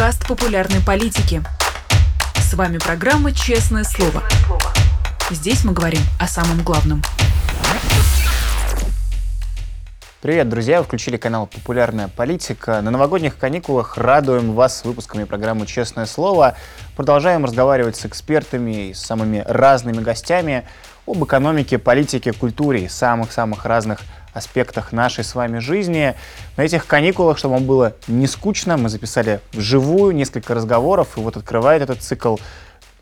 подкаст популярной политики. С вами программа «Честное слово». Здесь мы говорим о самом главном. Привет, друзья! Вы включили канал «Популярная политика». На новогодних каникулах радуем вас выпусками программы «Честное слово». Продолжаем разговаривать с экспертами и с самыми разными гостями об экономике, политике, культуре и самых-самых разных аспектах нашей с вами жизни. На этих каникулах, чтобы вам было не скучно, мы записали вживую несколько разговоров, и вот открывает этот цикл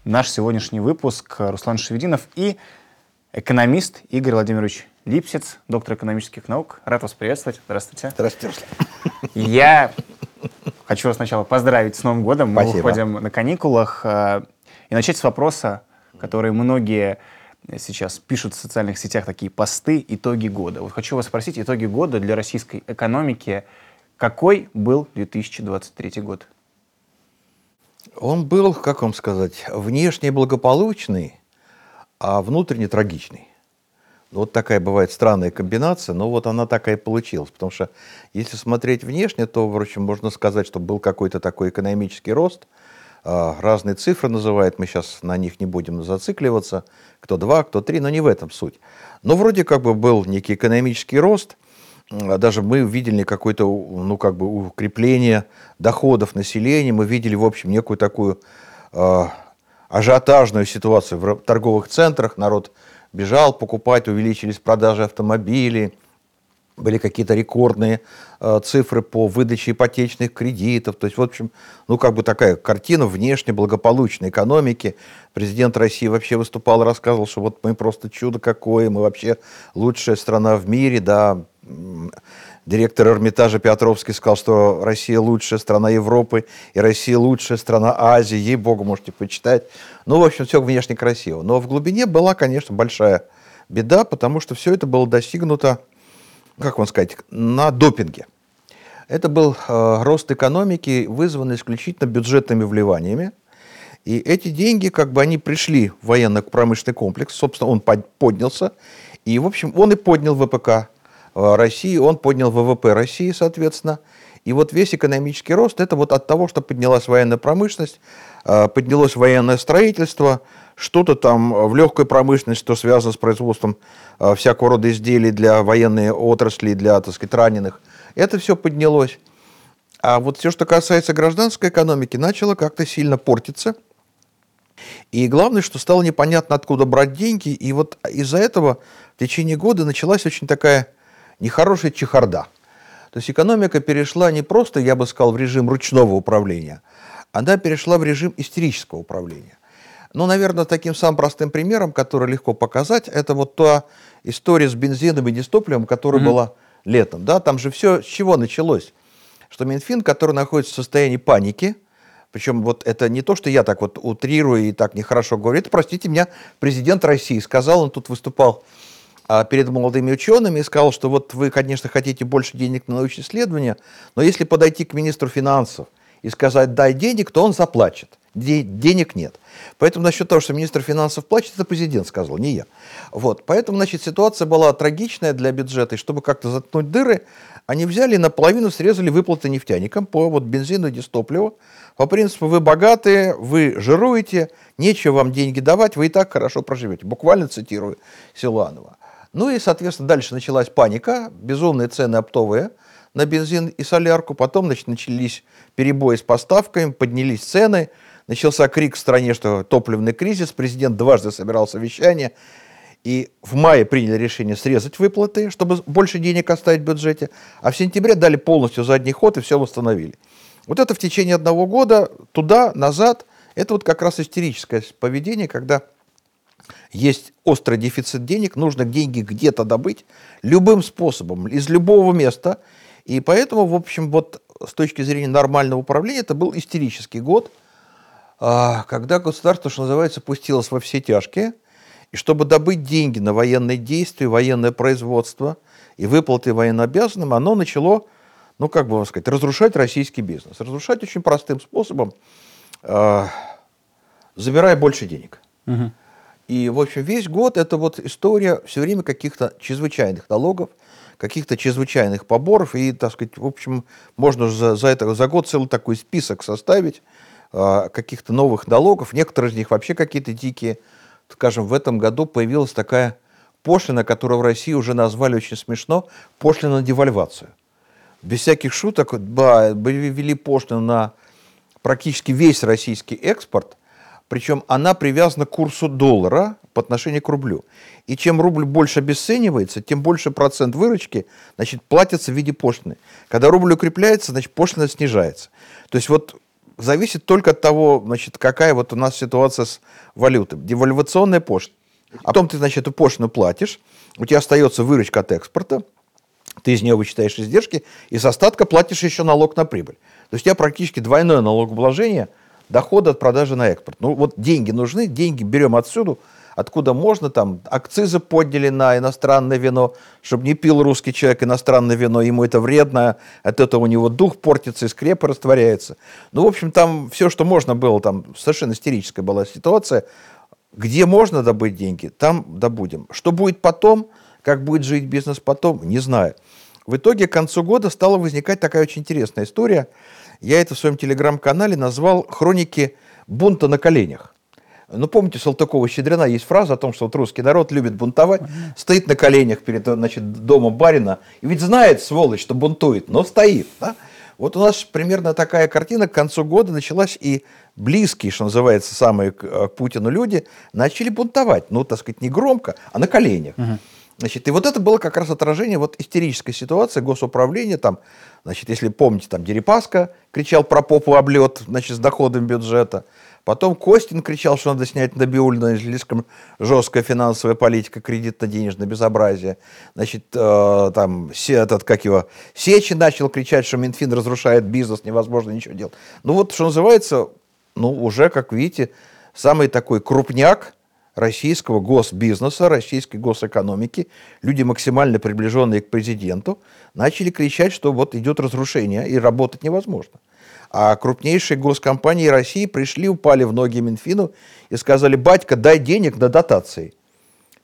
наш сегодняшний выпуск Руслан Шевединов и экономист Игорь Владимирович Липсец, доктор экономических наук. Рад вас приветствовать. Здравствуйте. Здравствуйте, Руслан. Я хочу вас сначала поздравить с Новым годом. Мы Спасибо. выходим на каникулах. э, И начать с вопроса, который многие сейчас пишут в социальных сетях такие посты «Итоги года». Вот хочу вас спросить, итоги года для российской экономики. Какой был 2023 год? Он был, как вам сказать, внешне благополучный, а внутренне трагичный. Вот такая бывает странная комбинация, но вот она такая и получилась. Потому что если смотреть внешне, то, впрочем, можно сказать, что был какой-то такой экономический рост. А, Разные цифры называют, мы сейчас на них не будем зацикливаться. Кто два, кто три, но не в этом суть. Но вроде как бы был некий экономический рост. Даже мы видели какое-то, ну, как бы укрепление доходов населения. Мы видели, в общем, некую такую а, ажиотажную ситуацию в торговых центрах. Народ бежал покупать, увеличились продажи автомобилей, были какие-то рекордные э, цифры по выдаче ипотечных кредитов. То есть, в общем, ну, как бы такая картина внешне благополучной экономики. Президент России вообще выступал, рассказывал, что вот мы просто чудо какое, мы вообще лучшая страна в мире, да. Директор Эрмитажа Петровский сказал, что Россия лучшая страна Европы и Россия лучшая страна Азии. Ей-богу, можете почитать. Ну, в общем, все внешне красиво. Но в глубине была, конечно, большая беда, потому что все это было достигнуто как вам сказать, на допинге. Это был э, рост экономики, вызванный исключительно бюджетными вливаниями. И эти деньги, как бы они пришли в военно-промышленный комплекс, собственно, он под- поднялся. И, в общем, он и поднял ВПК э, России, он поднял ВВП России, соответственно. И вот весь экономический рост, это вот от того, что поднялась военная промышленность, э, поднялось военное строительство, что-то там в легкой промышленности, что связано с производством э, всякого рода изделий для военной отрасли, для, так сказать, раненых. Это все поднялось. А вот все, что касается гражданской экономики, начало как-то сильно портиться. И главное, что стало непонятно, откуда брать деньги. И вот из-за этого в течение года началась очень такая нехорошая чехарда. То есть экономика перешла не просто, я бы сказал, в режим ручного управления, она перешла в режим истерического управления. Ну, наверное, таким самым простым примером, который легко показать, это вот та история с бензином и дистопливом, которая была летом. Да? Там же все с чего началось? Что Минфин, который находится в состоянии паники, причем вот это не то, что я так вот утрирую и так нехорошо говорю, это, простите меня, президент России сказал, он тут выступал а, перед молодыми учеными и сказал, что вот вы, конечно, хотите больше денег на научные исследования, но если подойти к министру финансов и сказать «дай денег», то он заплачет. Де- денег нет. Поэтому насчет того, что министр финансов плачет, это президент сказал, не я. Вот. Поэтому, значит, ситуация была трагичная для бюджета, и чтобы как-то заткнуть дыры, они взяли и наполовину срезали выплаты нефтяникам по вот бензину и дистопливу. По принципу, вы богатые, вы жируете, нечего вам деньги давать, вы и так хорошо проживете. Буквально цитирую Силуанова. Ну и, соответственно, дальше началась паника, безумные цены оптовые на бензин и солярку. Потом значит, начались перебои с поставками, поднялись цены, начался крик в стране, что топливный кризис. Президент дважды собирал совещание. И в мае приняли решение срезать выплаты, чтобы больше денег оставить в бюджете. А в сентябре дали полностью задний ход и все восстановили. Вот это в течение одного года, туда, назад, это вот как раз истерическое поведение, когда есть острый дефицит денег, нужно деньги где-то добыть любым способом, из любого места. И поэтому, в общем, вот с точки зрения нормального управления, это был истерический год, когда государство, что называется, пустилось во все тяжкие. И чтобы добыть деньги на военные действия, военное производство и выплаты военнообязанным, оно начало, ну, как бы вам сказать, разрушать российский бизнес. Разрушать очень простым способом, а, забирая больше денег. И, в общем, весь год это вот история все время каких-то чрезвычайных налогов, каких-то чрезвычайных поборов. И, так сказать, в общем, можно за, за, это, за год целый такой список составить каких-то новых налогов. Некоторые из них вообще какие-то дикие. Скажем, в этом году появилась такая пошлина, которую в России уже назвали очень смешно, пошлина на девальвацию. Без всяких шуток, да, ввели пошлину на практически весь российский экспорт, причем она привязана к курсу доллара по отношению к рублю. И чем рубль больше обесценивается, тем больше процент выручки значит, платится в виде пошлины. Когда рубль укрепляется, значит, пошлина снижается. То есть вот зависит только от того, значит, какая вот у нас ситуация с валютой. Девальвационная пошлина. А потом ты, значит, эту пошлину платишь, у тебя остается выручка от экспорта, ты из нее вычитаешь издержки, и с остатка платишь еще налог на прибыль. То есть у тебя практически двойное налогообложение дохода от продажи на экспорт. Ну вот деньги нужны, деньги берем отсюда, откуда можно, там акцизы подняли на иностранное вино, чтобы не пил русский человек иностранное вино, ему это вредно, от этого у него дух портится, и скрепы растворяется. Ну, в общем, там все, что можно было, там совершенно истерическая была ситуация, где можно добыть деньги, там добудем. Что будет потом, как будет жить бизнес потом, не знаю. В итоге к концу года стала возникать такая очень интересная история. Я это в своем телеграм-канале назвал «Хроники бунта на коленях». Ну, помните, Салтыкова-Щедрина есть фраза о том, что вот русский народ любит бунтовать, стоит на коленях перед значит, домом барина, и ведь знает, сволочь, что бунтует, но стоит. Да? Вот у нас примерно такая картина к концу года началась, и близкие, что называется, самые к, э, к Путину люди начали бунтовать. Ну, так сказать, не громко, а на коленях. Угу. Значит, и вот это было как раз отражение вот истерической ситуации госуправления. Там, значит, если помните, там Дерипаска кричал про попу облет, значит, с доходом бюджета. Потом Костин кричал, что надо снять Набиулина, слишком жесткая финансовая политика, кредитно-денежное безобразие. Значит, э, там, все, этот, как его, Сечи начал кричать, что Минфин разрушает бизнес, невозможно ничего делать. Ну вот, что называется, ну уже, как видите, самый такой крупняк российского госбизнеса, российской госэкономики, люди максимально приближенные к президенту, начали кричать, что вот идет разрушение и работать невозможно. А крупнейшие госкомпании России пришли, упали в ноги Минфину и сказали, батька, дай денег на дотации.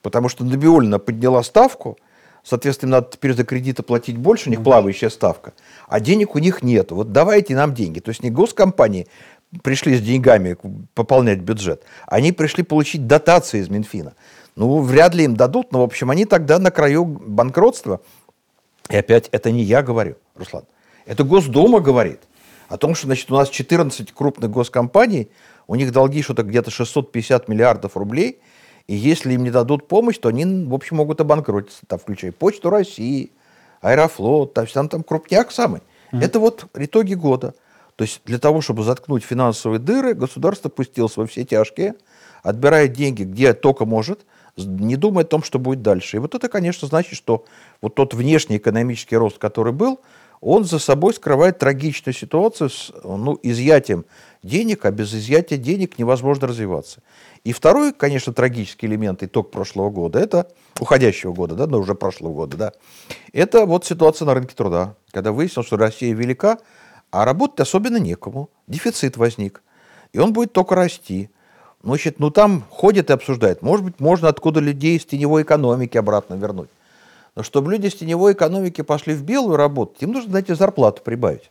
Потому что Набиулина подняла ставку, соответственно, надо теперь за кредиты платить больше, у них плавающая ставка, а денег у них нет. Вот давайте нам деньги. То есть не госкомпании пришли с деньгами пополнять бюджет, они пришли получить дотации из Минфина. Ну, вряд ли им дадут, но, в общем, они тогда на краю банкротства. И опять, это не я говорю, Руслан. Это Госдума говорит – о том, что значит, у нас 14 крупных госкомпаний, у них долги что-то где-то 650 миллиардов рублей, и если им не дадут помощь, то они, в общем, могут обанкротиться, там, включая Почту России, Аэрофлот, там, там, там крупняк самый. Mm-hmm. Это вот итоги года. То есть для того, чтобы заткнуть финансовые дыры, государство пустилось во все тяжкие, отбирает деньги, где только может, не думая о том, что будет дальше. И вот это, конечно, значит, что вот тот внешний экономический рост, который был, он за собой скрывает трагичную ситуацию с ну, изъятием денег, а без изъятия денег невозможно развиваться. И второй, конечно, трагический элемент, итог прошлого года, это уходящего года, да, но уже прошлого года, да, это вот ситуация на рынке труда, когда выяснилось, что Россия велика, а работать особенно некому, дефицит возник, и он будет только расти. Значит, ну там ходят и обсуждают, может быть, можно откуда людей из теневой экономики обратно вернуть. Но чтобы люди с теневой экономики пошли в белую работать, им нужно, знаете, зарплату прибавить.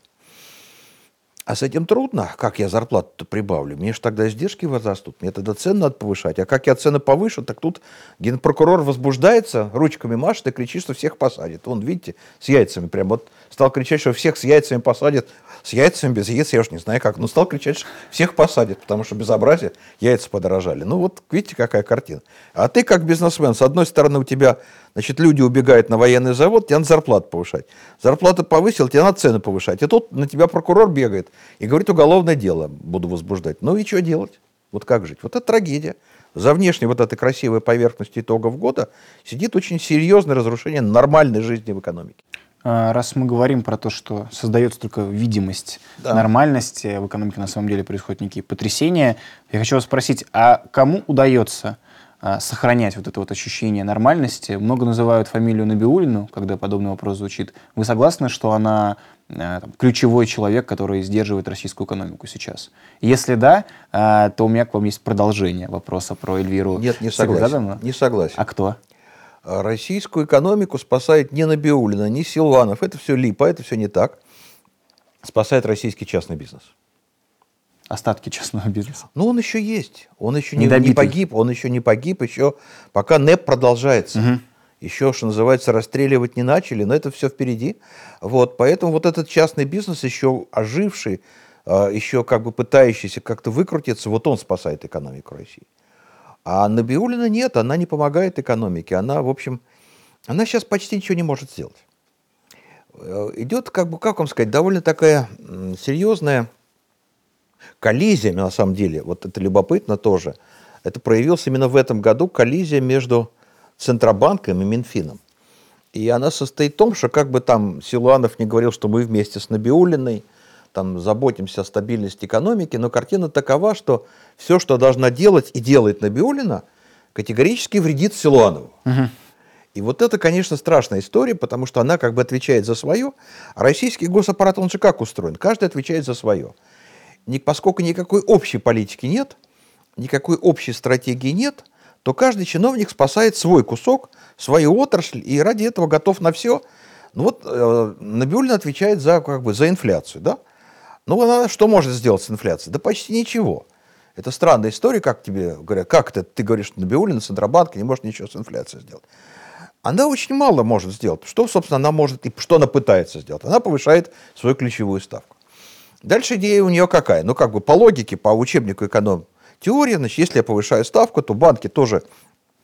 А с этим трудно. Как я зарплату-то прибавлю? Мне же тогда издержки возрастут. Мне тогда цены надо повышать. А как я цены повышу, так тут генпрокурор возбуждается, ручками машет и кричит, что всех посадит. Он, видите, с яйцами прям вот стал кричать, что всех с яйцами посадят. С яйцами, без яиц, я уж не знаю как. Но стал кричать, что всех посадят, потому что безобразие, яйца подорожали. Ну вот видите, какая картина. А ты как бизнесмен, с одной стороны у тебя Значит, люди убегают на военный завод, тебе надо зарплату повышать. Зарплату повысил, тебе надо цены повышать. И тут на тебя прокурор бегает и говорит, уголовное дело буду возбуждать. Ну и что делать? Вот как жить? Вот это трагедия. За внешней вот этой красивой поверхностью итогов года сидит очень серьезное разрушение нормальной жизни в экономике. А, раз мы говорим про то, что создается только видимость да. нормальности, в экономике на самом деле происходят некие потрясения, я хочу вас спросить, а кому удается а, сохранять вот это вот ощущение нормальности. Много называют фамилию Набиулину, когда подобный вопрос звучит. Вы согласны, что она а, там, ключевой человек, который сдерживает российскую экономику сейчас? Если да, то у меня к вам есть продолжение вопроса про Эльвиру Нет, не согласен. Не согласен. А кто? Российскую экономику спасает не Набиулина, не Силванов. Это все липа, это все не так. Спасает российский частный бизнес. Остатки частного бизнеса. Ну, он еще есть. Он еще не, не погиб. Он еще не погиб. Еще пока НЭП продолжается. Угу. Еще, что называется, расстреливать не начали, но это все впереди. Вот, поэтому вот этот частный бизнес, еще оживший, а, еще как бы пытающийся как-то выкрутиться, вот он спасает экономику России. А Набиулина нет, она не помогает экономике. Она, в общем, она сейчас почти ничего не может сделать. Э, идет, как бы, как вам сказать, довольно такая серьезная коллизия, на самом деле, вот это любопытно тоже. Это проявилось именно в этом году, коллизия между Центробанком и Минфином. И она состоит в том, что как бы там Силуанов не говорил, что мы вместе с Набиулиной там заботимся о стабильности экономики, но картина такова, что все, что должна делать и делает Набиулина, категорически вредит Силуанову. Угу. И вот это, конечно, страшная история, потому что она как бы отвечает за свое, а российский госаппарат, он же как устроен? Каждый отвечает за свое. Поскольку никакой общей политики нет, никакой общей стратегии нет, то каждый чиновник спасает свой кусок, свою отрасль, и ради этого готов на все. Ну вот э, Набиуллина отвечает за, как бы, за инфляцию, да? Ну, она что может сделать с инфляцией? Да почти ничего. Это странная история, как тебе говорят, как это, ты говоришь, что Набиуллина, Центробанк не может ничего с инфляцией сделать. Она очень мало может сделать. Что, собственно, она может и что она пытается сделать? Она повышает свою ключевую ставку. Дальше идея у нее какая? Ну, как бы по логике, по учебнику эконом теория, значит, если я повышаю ставку, то банки тоже...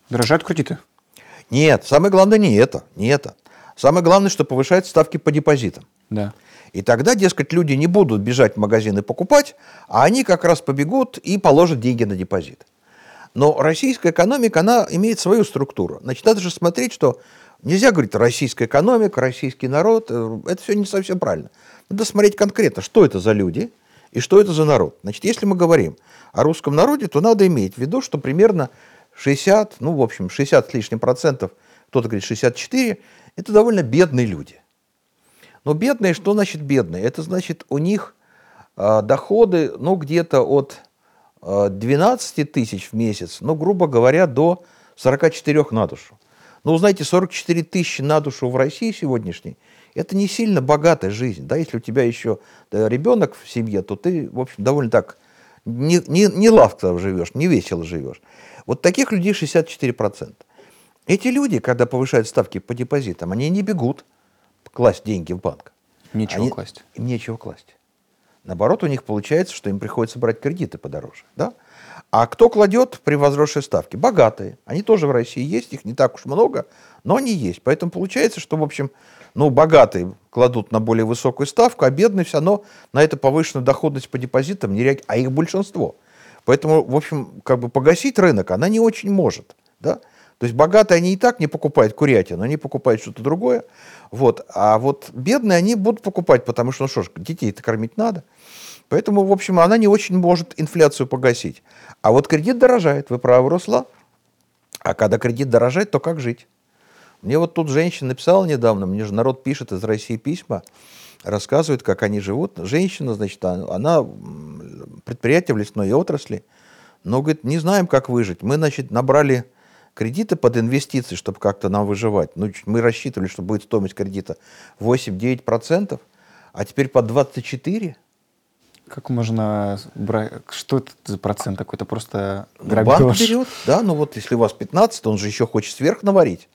Дорожают кредиты? Нет, самое главное не это, не это. Самое главное, что повышают ставки по депозитам. Да. И тогда, дескать, люди не будут бежать в магазин и покупать, а они как раз побегут и положат деньги на депозит. Но российская экономика, она имеет свою структуру. Значит, надо же смотреть, что нельзя говорить российская экономика, российский народ. Э, это все не совсем правильно. Надо смотреть конкретно, что это за люди и что это за народ. Значит, если мы говорим о русском народе, то надо иметь в виду, что примерно 60, ну, в общем, 60 с лишним процентов, кто-то говорит 64, это довольно бедные люди. Но бедные, что значит бедные? Это значит, у них э, доходы, ну, где-то от э, а, 12 тысяч в месяц, ну, грубо говоря, до 44 на душу. Ну, знаете, 44 тысячи на душу в России сегодняшней – это не сильно богатая жизнь. Да? Если у тебя еще ребенок в семье, то ты, в общем, довольно так не, не, не лавко живешь, не весело живешь. Вот таких людей 64%. Эти люди, когда повышают ставки по депозитам, они не бегут класть деньги в банк. Нечего они, класть. Им нечего класть. Наоборот, у них получается, что им приходится брать кредиты подороже. Да? А кто кладет при возросшей ставке? Богатые. Они тоже в России есть, их не так уж много, но они есть. Поэтому получается, что, в общем, ну, богатые кладут на более высокую ставку, а бедные все равно на эту повышенную доходность по депозитам не реагируют, а их большинство. Поэтому, в общем, как бы погасить рынок она не очень может. Да? То есть богатые они и так не покупают курятину, они покупают что-то другое. Вот. А вот бедные они будут покупать, потому что, ну что ж, детей-то кормить надо. Поэтому, в общем, она не очень может инфляцию погасить. А вот кредит дорожает, вы правы, Руслан. А когда кредит дорожает, то как жить? Мне вот тут женщина написала недавно, мне же народ пишет из России письма, рассказывает, как они живут. Женщина, значит, а, она предприятие в лесной отрасли, но, говорит, не знаем, как выжить. Мы, значит, набрали кредиты под инвестиции, чтобы как-то нам выживать. Ну, мы рассчитывали, что будет стоимость кредита 8-9%, а теперь под 24%. Как можно брать? Что это за процент такой? Это просто грабеж. Ну, банк берет, да, ну вот если у вас 15, он же еще хочет сверх наварить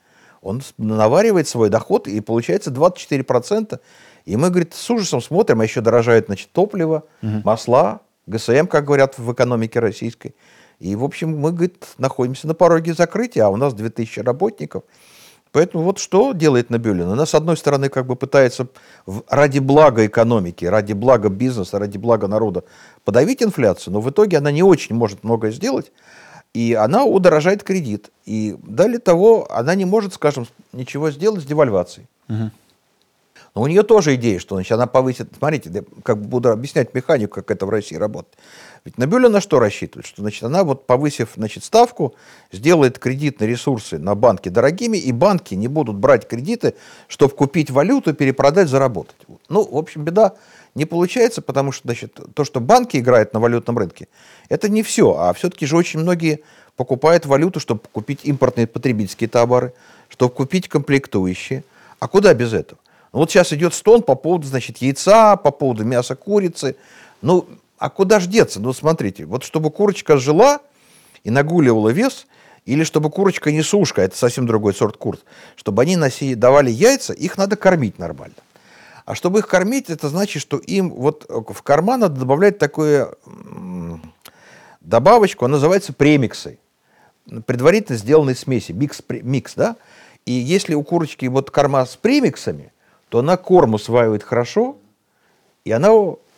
он наваривает свой доход, и получается 24%. И мы, говорит, с ужасом смотрим, а еще дорожает значит, топливо, угу. масла, ГСМ, как говорят в экономике российской. И, в общем, мы, говорит, находимся на пороге закрытия, а у нас 2000 работников. Поэтому вот что делает Набиулина? Она, с одной стороны, как бы пытается ради блага экономики, ради блага бизнеса, ради блага народа подавить инфляцию, но в итоге она не очень может многое сделать, и она удорожает кредит. И далее того, она не может, скажем, ничего сделать с девальвацией. Угу. Но у нее тоже идея, что значит, она повысит... Смотрите, как буду объяснять механику, как это в России работает. Ведь Набюля на что рассчитывает? Что значит, она, вот повысив значит, ставку, сделает кредитные ресурсы на банке дорогими, и банки не будут брать кредиты, чтобы купить валюту, перепродать, заработать. Ну, в общем, беда не получается, потому что значит, то, что банки играют на валютном рынке, это не все. А все-таки же очень многие покупают валюту, чтобы купить импортные потребительские товары. чтобы купить комплектующие. А куда без этого? Ну, вот сейчас идет стон по поводу, значит, яйца, по поводу мяса курицы. Ну, а куда ж деться? Ну, смотрите, вот чтобы курочка жила и нагуливала вес, или чтобы курочка не сушка, это совсем другой сорт кур, чтобы они носи, давали яйца, их надо кормить нормально. А чтобы их кормить, это значит, что им вот в карман надо добавлять такую добавочку, она называется премиксой. Предварительно сделанной смеси, микс, микс, да? И если у курочки вот корма с премиксами, то она корм усваивает хорошо, и она,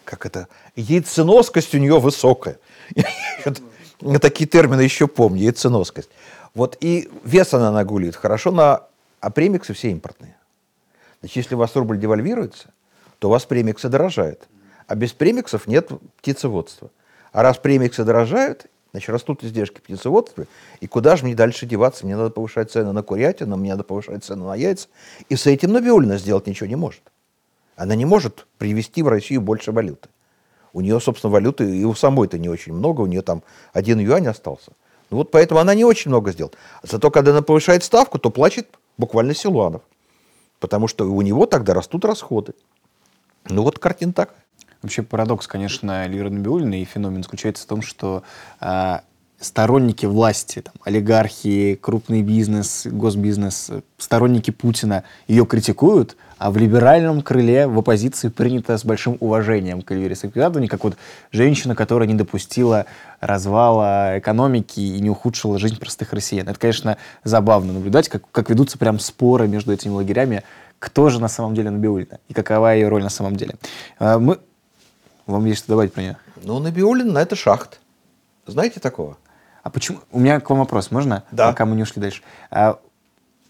как это, яйценоскость у нее высокая. Такие термины еще помню, яйценоскость. Вот и вес она нагуливает хорошо, на, а премиксы все импортные. Значит, если у вас рубль девальвируется, то у вас премиксы дорожают. А без премиксов нет птицеводства. А раз премиксы дорожают, значит, растут издержки птицеводства. И куда же мне дальше деваться? Мне надо повышать цены на курятину, мне надо повышать цены на яйца. И с этим Набиулина сделать ничего не может. Она не может привести в Россию больше валюты. У нее, собственно, валюты и у самой-то не очень много, у нее там один юань остался. Ну вот поэтому она не очень много сделает. Зато когда она повышает ставку, то плачет буквально Силуанов. Потому что у него тогда растут расходы. Ну вот картина такая. Вообще парадокс, конечно, Эльвиры Набиулиной и феномен заключается в том, что э, сторонники власти, там, олигархи, крупный бизнес, госбизнес, сторонники Путина ее критикуют, а в либеральном крыле в оппозиции принято с большим уважением к Эльвире Сапиадовне, как вот женщина, которая не допустила развала экономики и не ухудшила жизнь простых россиян. Это, конечно, забавно наблюдать, как, как ведутся прям споры между этими лагерями, кто же на самом деле Набиулина и какова ее роль на самом деле. А, мы... Вам есть что добавить про нее? Ну, Набиулина — это шахт. Знаете такого? А почему? У меня к вам вопрос, можно? Да. Пока мы не ушли дальше. А,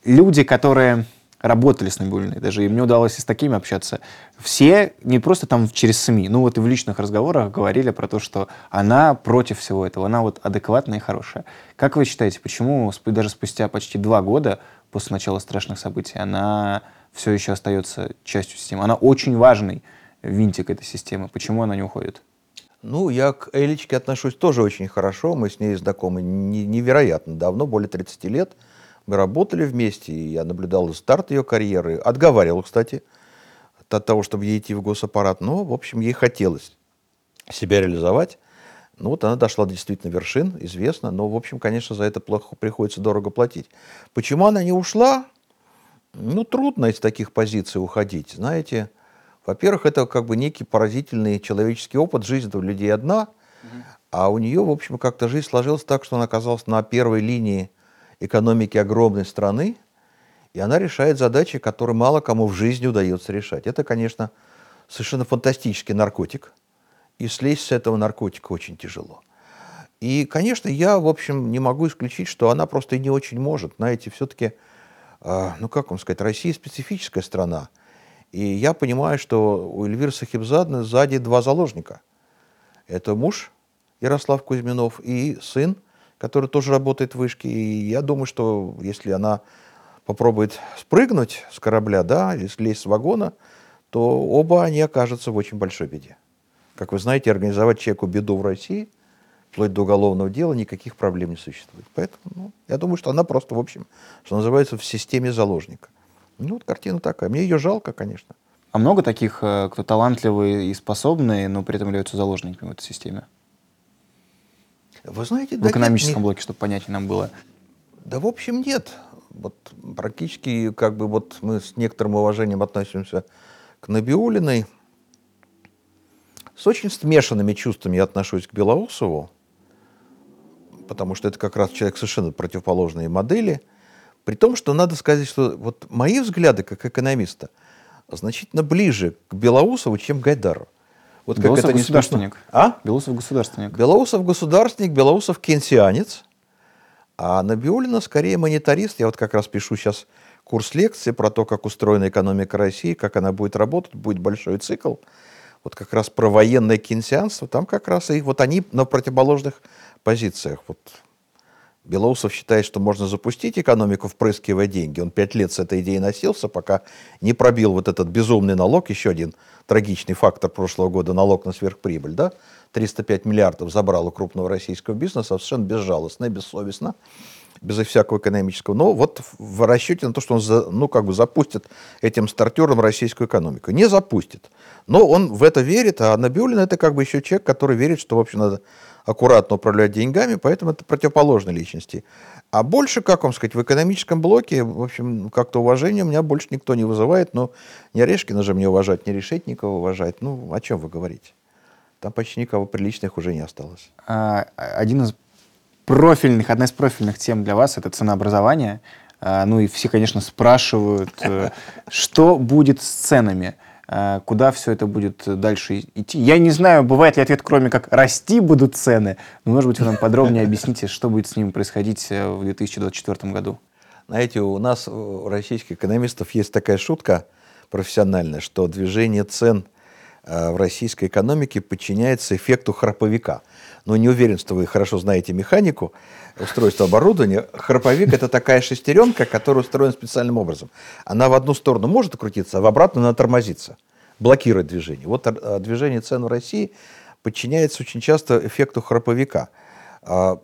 люди, которые работали с Набиулиной, даже и мне удалось и с такими общаться, все не просто там через СМИ, ну вот и в личных разговорах говорили про то, что она против всего этого, она вот адекватная и хорошая. Как вы считаете, почему даже спустя почти два года после начала страшных событий она все еще остается частью системы? Она очень важный винтик этой системы. Почему она не уходит? Ну, я к Элечке отношусь тоже очень хорошо. Мы с ней знакомы невероятно давно, более 30 лет. Мы работали вместе, и я наблюдал старт ее карьеры. Отговаривал, кстати, от того, чтобы ей идти в госаппарат. Но, в общем, ей хотелось себя реализовать. Ну, вот она дошла действительно вершин, известно. Но, в общем, конечно, за это плохо приходится дорого платить. Почему она не ушла? Ну, трудно из таких позиций уходить. Знаете, во-первых, это как бы некий поразительный человеческий опыт. Жизнь у людей одна, а у нее, в общем, как-то жизнь сложилась так, что она оказалась на первой линии экономики огромной страны, и она решает задачи, которые мало кому в жизни удается решать. Это, конечно, совершенно фантастический наркотик, и слезть с этого наркотика очень тяжело. И, конечно, я, в общем, не могу исключить, что она просто и не очень может. Знаете, все-таки, э, ну как вам сказать, Россия специфическая страна – и я понимаю, что у Эльвиры Сахибзадны сзади два заложника. Это муж Ярослав Кузьминов и сын, который тоже работает в вышке. И я думаю, что если она попробует спрыгнуть с корабля, да, и слезть с вагона, то оба они окажутся в очень большой беде. Как вы знаете, организовать человеку беду в России, вплоть до уголовного дела, никаких проблем не существует. Поэтому ну, я думаю, что она просто, в общем, что называется, в системе заложника. Ну, вот картина такая. Мне ее жалко, конечно. А много таких, э, кто талантливый и способный, но при этом являются заложниками в этой системе? Вы знаете, в да экономическом нет, блоке, чтобы понятнее нам было. Да, в общем, нет. Вот практически, как бы, вот мы с некоторым уважением относимся к Набиулиной. С очень смешанными чувствами я отношусь к Белоусову, потому что это как раз человек совершенно противоположной модели – при том, что надо сказать, что вот мои взгляды как экономиста значительно ближе к Белоусову, чем к Гайдару. Вот Белоусов как это государственник. А? Белоусов государственник. Белоусов государственник, Белоусов кенсианец. А Набиулина скорее монетарист. Я вот как раз пишу сейчас курс лекции про то, как устроена экономика России, как она будет работать, будет большой цикл. Вот как раз про военное кенсианство, там как раз и вот они на противоположных позициях. Вот Белоусов считает, что можно запустить экономику, впрыскивая деньги. Он пять лет с этой идеей носился, пока не пробил вот этот безумный налог, еще один трагичный фактор прошлого года, налог на сверхприбыль, да? 305 миллиардов забрал у крупного российского бизнеса совершенно безжалостно и бессовестно. безо всякого экономического. Но вот в расчете на то, что он за, ну, как бы запустит этим стартером российскую экономику. Не запустит. Но он в это верит, а Набиулин это как бы еще человек, который верит, что, в общем, надо аккуратно управлять деньгами, поэтому это противоположные личности. А больше, как вам сказать, в экономическом блоке, в общем, как-то уважение у меня больше никто не вызывает. Но не Орешкина же мне уважать, не Решетникова уважать. Ну, о чем вы говорите? Там почти никого приличных уже не осталось. А, один из профильных, одна из профильных тем для вас – это ценообразование. А, ну и все, конечно, спрашивают, э, что будет с ценами, куда все это будет дальше идти. Я не знаю, бывает ли ответ, кроме как «расти будут цены», но, может быть, вы нам подробнее объясните, что будет с ними происходить э, в 2024 году. Знаете, у нас, у российских экономистов, есть такая шутка профессиональная, что движение цен э, в российской экономике подчиняется эффекту храповика – но не уверен, что вы хорошо знаете механику устройства оборудования. Храповик – это такая шестеренка, которая устроена специальным образом. Она в одну сторону может крутиться, а в обратную она тормозится, блокирует движение. Вот э, движение цен в России подчиняется очень часто эффекту храповика. А,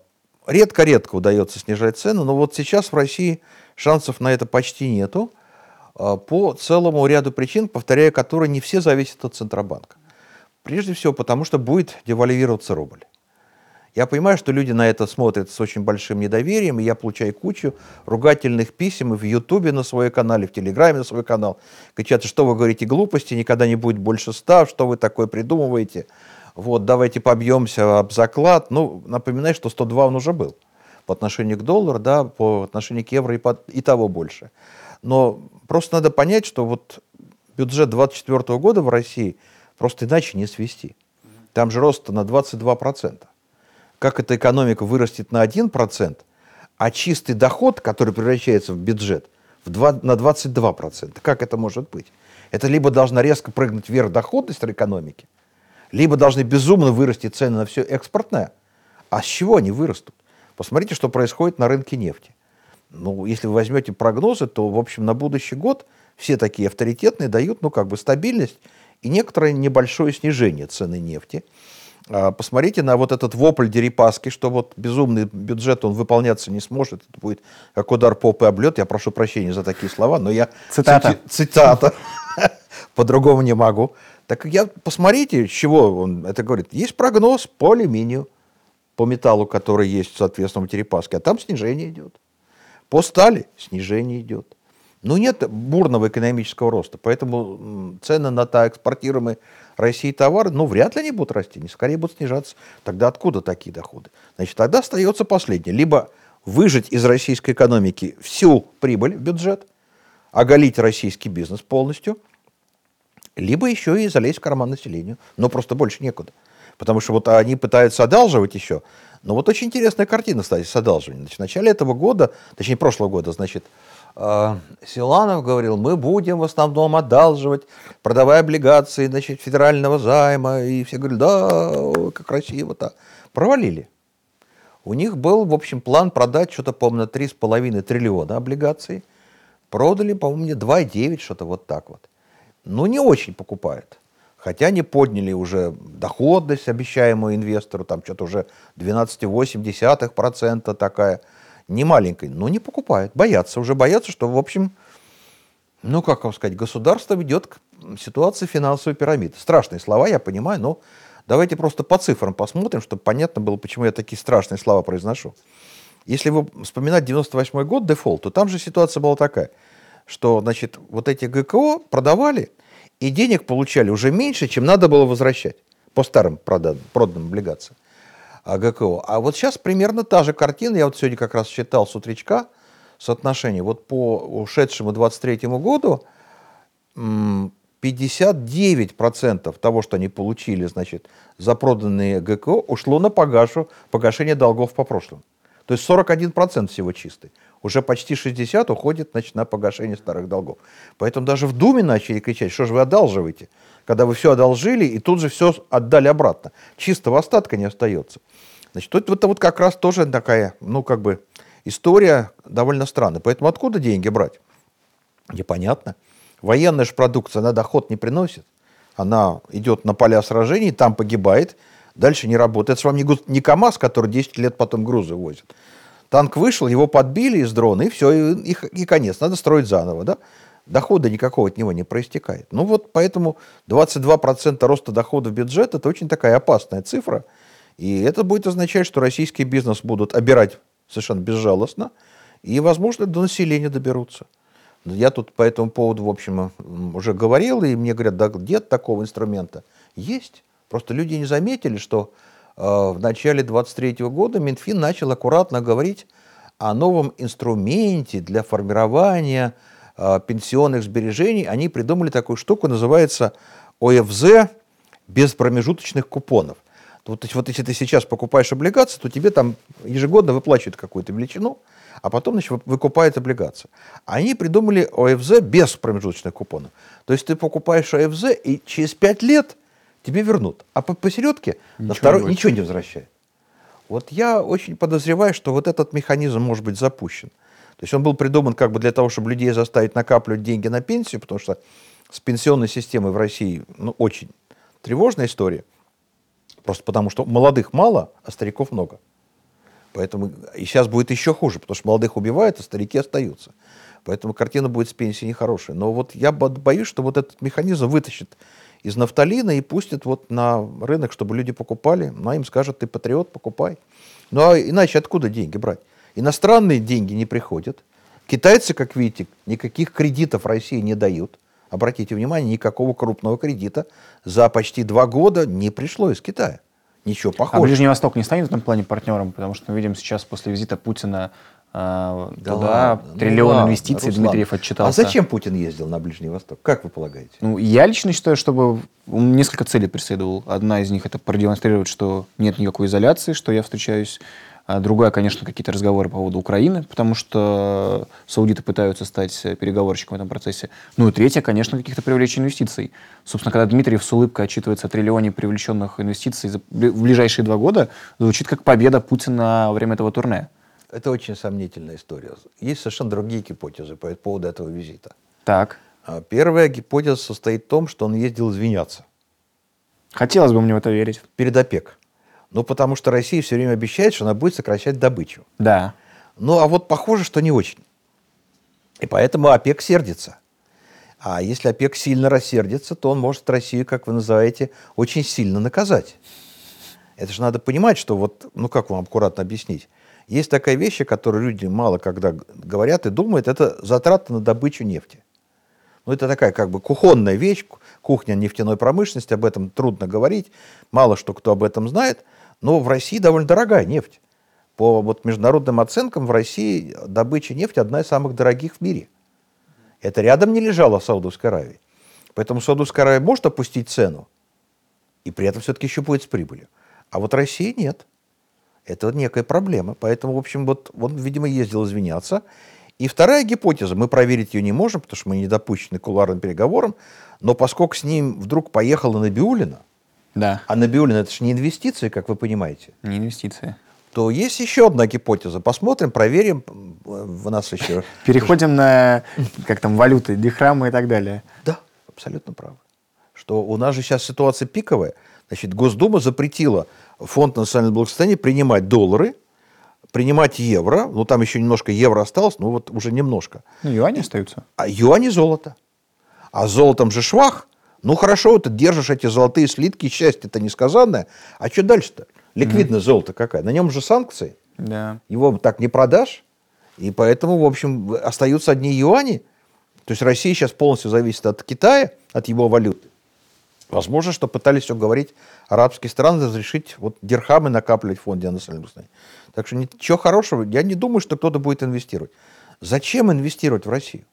редко-редко удается снижать цену, но вот сейчас в России шансов на это почти нету по целому ряду причин, повторяя, которые не все зависят от Центробанка. Прежде всего потому, что будет девальвироваться рубль. Я понимаю, что люди на это смотрят с очень большим недоверием, и я получаю кучу ругательных писем и в Ютубе на свой канал, и в Телеграме на свой канал. Кричат, что вы говорите глупости, никогда не будет больше ста, что вы такое придумываете. Вот, давайте побьемся об заклад. Ну, напоминаю, что 102 он уже был по отношению к доллару, да, по отношению к евро и, по, и того больше. Но просто надо понять, что вот бюджет 2024 года в России просто иначе не свести. Там же рост на 22% как эта экономика вырастет на 1%, а чистый доход, который превращается в бюджет, в 2, на 22%. Как это может быть? Это либо должна резко прыгнуть вверх доходность экономики, либо должны безумно вырасти цены на все экспортное. А с чего они вырастут? Посмотрите, что происходит на рынке нефти. Ну, если вы возьмете прогнозы, то, в общем, на будущий год все такие авторитетные дают, ну, как бы стабильность и некоторое небольшое снижение цены нефти. А, посмотрите на вот этот вопль Дерипаски, что вот безумный бюджет, он выполняться не сможет. Это будет как удар попы облет. Я прошу прощения за такие слова, но я... Цитата. Цитата. По-другому не могу. Так я, посмотрите, с чего он это говорит. Есть прогноз по алюминию, по металлу, который есть, соответственно, в Дерипаске, а там снижение идет. По стали снижение идет. Ну, нет бурного экономического роста, поэтому цены на та экспортируемые России товары, ну, вряд ли они будут расти, не скорее будут снижаться. Тогда откуда такие доходы? Значит, тогда остается последнее. Либо выжить из российской экономики всю прибыль в бюджет, оголить российский бизнес полностью, либо еще и залезть в карман населению. Но просто больше некуда. Потому что вот они пытаются одалживать еще. Но вот очень интересная картина, кстати, с одалживанием. Значит, в начале этого года, точнее, прошлого года, значит, а, Силанов говорил, мы будем в основном одалживать, продавая облигации значит, федерального займа. И все говорили, да, как красиво-то. Провалили. У них был, в общем, план продать что-то, на 3,5 триллиона облигаций. Продали, по-моему, мне 2,9, что-то вот так вот. Ну, не очень покупают. Хотя они подняли уже доходность, обещаемую инвестору, там что-то уже 12,8% такая – не маленькой, но не покупают, боятся, уже боятся, что, в общем, ну, как вам сказать, государство ведет к ситуации финансовой пирамиды. Страшные слова, я понимаю, но давайте просто по цифрам посмотрим, чтобы понятно было, почему я такие страшные слова произношу. Если вы вспоминать 98 год, дефолт, то там же ситуация была такая, что, значит, вот эти ГКО продавали, и денег получали уже меньше, чем надо было возвращать по старым проданным, проданным облигациям. ГКО. А вот сейчас примерно та же картина. Я вот сегодня как раз считал с утречка соотношение. Вот по ушедшему 23 году 59% того, что они получили, значит, за проданные ГКО, ушло на погашу, погашение долгов по прошлым. То есть 41% всего чистый. Уже почти 60 уходит значит, на погашение старых долгов. Поэтому даже в Думе начали кричать, что же вы одалживаете, когда вы все одолжили и тут же все отдали обратно. Чистого остатка не остается. Значит, это, это вот как раз тоже такая, ну, как бы, история довольно странная. Поэтому откуда деньги брать? Непонятно. Военная же продукция, она доход не приносит. Она идет на поля сражений, там погибает, дальше не работает. Это же вам не КАМАЗ, который 10 лет потом грузы возит. Танк вышел, его подбили из дрона, и все, и, и, и конец. Надо строить заново, да? Дохода никакого от него не проистекает. Ну вот поэтому 22% роста доходов бюджета – это очень такая опасная цифра. И это будет означать, что российский бизнес будут обирать совершенно безжалостно, и, возможно, до населения доберутся. Я тут по этому поводу, в общем, уже говорил, и мне говорят, да нет такого инструмента. Есть. Просто люди не заметили, что в начале 23 года Минфин начал аккуратно говорить о новом инструменте для формирования э, пенсионных сбережений. Они придумали такую штуку, называется ОФЗ без промежуточных купонов. Вот, вот если ты сейчас покупаешь облигации, то тебе там ежегодно выплачивают какую-то величину, а потом значит, выкупают облигации. Они придумали ОФЗ без промежуточных купонов. То есть ты покупаешь ОФЗ, и через 5 лет тебе вернут. А по посередке ничего на второй ничего не возвращают. Вот я очень подозреваю, что вот этот механизм может быть запущен. То есть он был придуман как бы для того, чтобы людей заставить накапливать деньги на пенсию, потому что с пенсионной системой в России ну, очень тревожная история. Просто потому что молодых мало, а стариков много. Поэтому и сейчас будет еще хуже, потому что молодых убивают, а старики остаются. Поэтому картина будет с пенсией нехорошая. Но вот я боюсь, что вот этот механизм вытащит из нафталина и пустит вот на рынок, чтобы люди покупали. Ну, а им скажут, ты патриот, покупай. Ну, а иначе откуда деньги брать? Иностранные деньги не приходят. Китайцы, как видите, никаких кредитов России не дают. Обратите внимание, никакого крупного кредита за почти два года не пришло из Китая. Ничего похожего. А Ближний Восток не станет в этом плане партнером? Потому что мы видим сейчас после визита Путина да туда ладно, ну триллион ну, инвестиций Руслан, Дмитриев отчитался. А зачем Путин ездил на Ближний Восток? Как вы полагаете? Ну, я лично считаю, чтобы он несколько целей преследовал. Одна из них это продемонстрировать, что нет никакой изоляции, что я встречаюсь а другая, конечно, какие-то разговоры по поводу Украины, потому что саудиты пытаются стать переговорщиком в этом процессе. Ну и третье, конечно, каких-то привлечения инвестиций. Собственно, когда Дмитриев с улыбкой отчитывается о триллионе привлеченных инвестиций в ближайшие два года, звучит как победа Путина во время этого турне. Это очень сомнительная история. Есть совершенно другие гипотезы по поводу этого визита. Так. А первая гипотеза состоит в том, что он ездил извиняться. Хотелось бы мне в это верить. Перед ОПЕК. Ну, потому что Россия все время обещает, что она будет сокращать добычу. Да. Ну, а вот похоже, что не очень. И поэтому ОПЕК сердится. А если ОПЕК сильно рассердится, то он может Россию, как вы называете, очень сильно наказать. Это же надо понимать, что вот, ну как вам аккуратно объяснить, есть такая вещь, о которой люди мало когда говорят и думают, это затраты на добычу нефти. Ну, это такая как бы кухонная вещь, кухня нефтяной промышленности, об этом трудно говорить, мало что кто об этом знает. Но в России довольно дорогая нефть. По вот международным оценкам в России добыча нефти одна из самых дорогих в мире. Это рядом не лежало в Саудовской Аравии. Поэтому Саудовская Аравия может опустить цену, и при этом все-таки еще будет с прибылью. А вот России нет. Это некая проблема. Поэтому, в общем, вот он, видимо, ездил извиняться. И вторая гипотеза, мы проверить ее не можем, потому что мы не допущены к кулуарным переговорам, но поскольку с ним вдруг поехала Набиулина, да. А Набиулин это же не инвестиции, как вы понимаете. Не инвестиции. То есть еще одна гипотеза. Посмотрим, проверим. В нас еще... Переходим на, как там, валюты, дихрамы и так далее. Да, абсолютно правы. Что у нас же сейчас ситуация пиковая. Значит, Госдума запретила Фонд национального благосостояния принимать доллары, принимать евро. Ну, там еще немножко евро осталось, но вот уже немножко. Ну, юани остаются. А юани золото. А золотом же швах. Ну хорошо, ты держишь эти золотые слитки, счастье-то несказанное. А что дальше-то? Ликвидное mm. золото какая? На нем же санкции. Да. Его так не продашь. И поэтому, в общем, остаются одни юани. То есть Россия сейчас полностью зависит от Китая, от его валюты. Возможно, что пытались уговорить арабские страны разрешить вот дирхамы накапливать в фонде национального. Так что ничего хорошего, я не думаю, что кто-то будет инвестировать. Зачем инвестировать в Россию?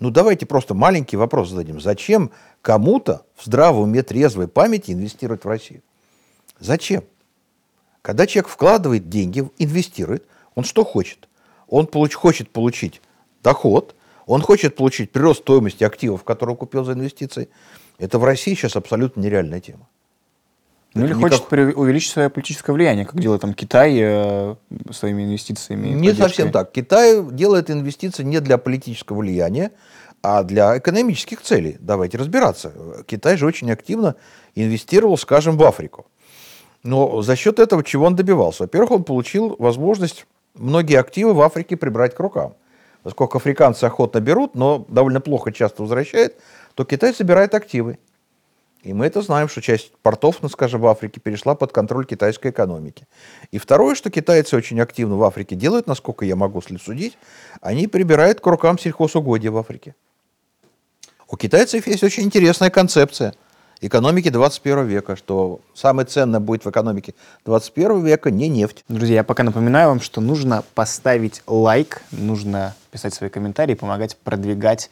Ну, давайте просто маленький вопрос зададим. Зачем кому-то в здравом уме трезвой памяти инвестировать в Россию? Зачем? Когда человек вкладывает деньги, инвестирует, он что хочет? Он получ, хочет получить доход, он хочет получить прирост стоимости активов, которые купил за инвестиции. Это в России сейчас абсолютно нереальная тема. Ну или никак... хочет увеличить свое политическое влияние, как делает там Китай э, своими инвестициями. Не совсем так. Китай делает инвестиции не для политического влияния, а для экономических целей. Давайте разбираться. Китай же очень активно инвестировал, скажем, в Африку. Но за счет этого чего он добивался? Во-первых, он получил возможность многие активы в Африке прибрать к рукам. Поскольку африканцы охотно берут, но довольно плохо часто возвращают, то Китай собирает активы. И мы это знаем, что часть портов, ну, скажем, в Африке перешла под контроль китайской экономики. И второе, что китайцы очень активно в Африке делают, насколько я могу судить, они прибирают к рукам сельхозугодья в Африке. У китайцев есть очень интересная концепция экономики 21 века, что самое ценное будет в экономике 21 века не нефть. Друзья, я пока напоминаю вам, что нужно поставить лайк, нужно писать свои комментарии, помогать продвигать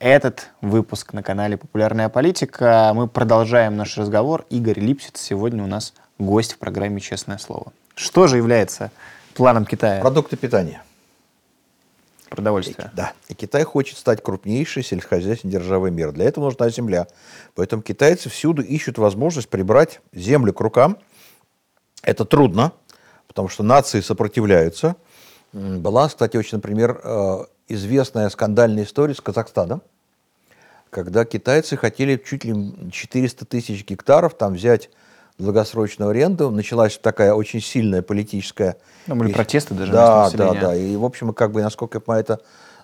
этот выпуск на канале «Популярная политика». Мы продолжаем наш разговор. Игорь Липсиц сегодня у нас гость в программе «Честное слово». Что же является планом Китая? Продукты питания. Продовольствие. Да. И Китай хочет стать крупнейшей сельскохозяйственной державой мира. Для этого нужна земля. Поэтому китайцы всюду ищут возможность прибрать землю к рукам. Это трудно, потому что нации сопротивляются. Была, кстати, очень, например, э, известная скандальная история с Казахстаном, когда китайцы хотели чуть ли 400 тысяч гектаров там взять долгосрочную аренду. Началась такая очень сильная политическая... Ну, были протесты даже Да, да, да. И, в общем, как бы, насколько я понимаю, это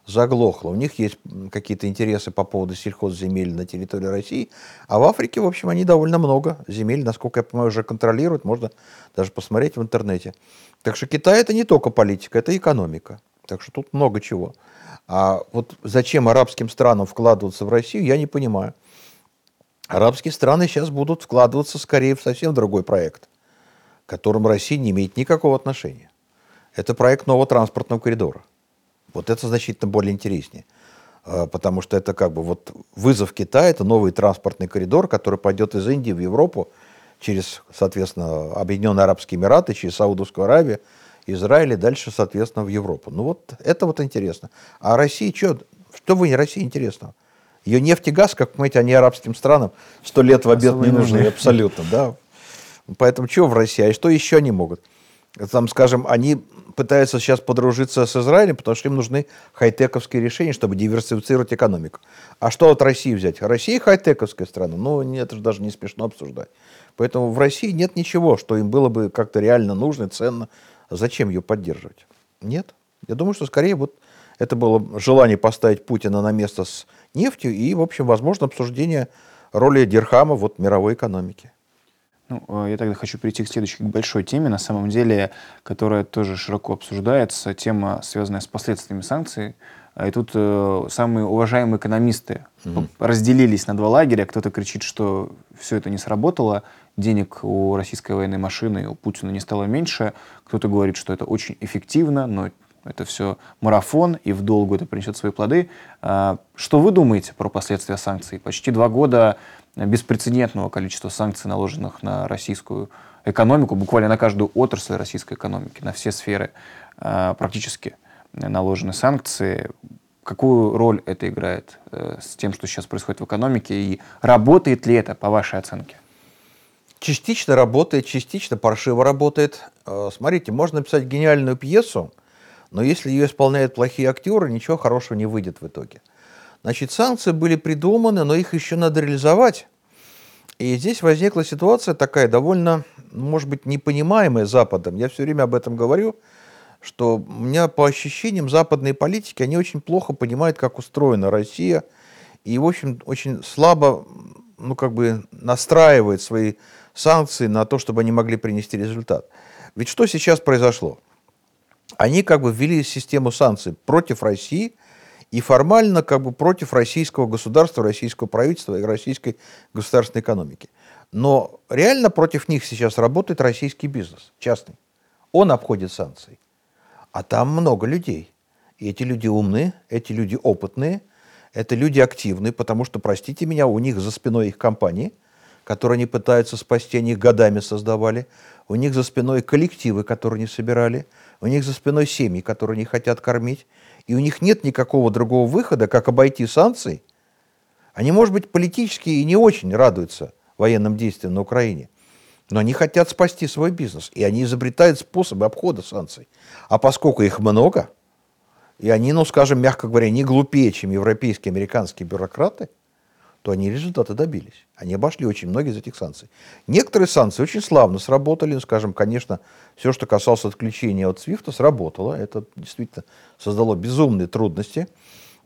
заглохло. У них есть какие-то интересы по поводу сельхозземель на территории России, а в Африке, в общем, они довольно много земель, насколько я понимаю, уже контролируют, можно даже посмотреть в интернете. Так что Китай это не только политика, это экономика. Так что тут много чего. А вот зачем арабским странам вкладываться в Россию, я не понимаю. Арабские страны сейчас будут вкладываться скорее в совсем другой проект, к которому Россия не имеет никакого отношения. Это проект нового транспортного коридора. Вот это значительно более интереснее. А, потому что это как бы вот вызов Китая, это новый транспортный коридор, который пойдет из Индии в Европу через, соответственно, Объединенные Арабские Эмираты, через Саудовскую Аравию, Израиль и дальше, соответственно, в Европу. Ну вот это вот интересно. А России что? Что вы России интересного? Ее нефть и газ, как понимаете, они арабским странам сто лет в обед не нужны, абсолютно, да. Поэтому чего в России? А что еще они могут? Там, скажем, они пытаются сейчас подружиться с Израилем, потому что им нужны хай-тековские решения, чтобы диверсифицировать экономику. А что от России взять? Россия хай-тековская страна, ну, это же даже не смешно обсуждать. Поэтому в России нет ничего, что им было бы как-то реально нужно, ценно. Зачем ее поддерживать? Нет. Я думаю, что скорее вот это было желание поставить Путина на место с нефтью и, в общем, возможно, обсуждение роли Дирхама вот, в мировой экономике. Ну, э, я тогда хочу перейти к следующей к большой теме, на самом деле, которая тоже широко обсуждается, тема, связанная с последствиями санкций. И тут э, самые уважаемые экономисты mm-hmm. разделились на два лагеря. Кто-то кричит, что все это не сработало, денег у российской военной машины у Путина не стало меньше. Кто-то говорит, что это очень эффективно, но это все марафон, и в долгу это принесет свои плоды. А, что вы думаете про последствия санкций? Почти два года беспрецедентного количества санкций, наложенных на российскую экономику, буквально на каждую отрасль российской экономики, на все сферы а, практически наложены санкции. Какую роль это играет э, с тем, что сейчас происходит в экономике, и работает ли это, по вашей оценке? Частично работает, частично паршиво работает. Э, смотрите, можно написать гениальную пьесу, но если ее исполняют плохие актеры, ничего хорошего не выйдет в итоге. Значит, санкции были придуманы, но их еще надо реализовать. И здесь возникла ситуация такая довольно, может быть, непонимаемая Западом. Я все время об этом говорю, что у меня по ощущениям западные политики, они очень плохо понимают, как устроена Россия, и, в общем, очень слабо, ну, как бы настраивают свои санкции на то, чтобы они могли принести результат. Ведь что сейчас произошло? они как бы ввели систему санкций против России и формально как бы против российского государства, российского правительства и российской государственной экономики. Но реально против них сейчас работает российский бизнес, частный. Он обходит санкции. А там много людей. И эти люди умные, эти люди опытные, это люди активные, потому что, простите меня, у них за спиной их компании, которые они пытаются спасти, они их годами создавали, у них за спиной коллективы, которые они собирали – у них за спиной семьи, которые не хотят кормить, и у них нет никакого другого выхода, как обойти санкции. Они, может быть, политически и не очень радуются военным действиям на Украине, но они хотят спасти свой бизнес, и они изобретают способы обхода санкций. А поскольку их много, и они, ну, скажем, мягко говоря, не глупее, чем европейские, американские бюрократы, то они результаты добились. Они обошли очень многие из этих санкций. Некоторые санкции очень славно сработали. Скажем, конечно, все, что касалось отключения от SWIFT, сработало. Это действительно создало безумные трудности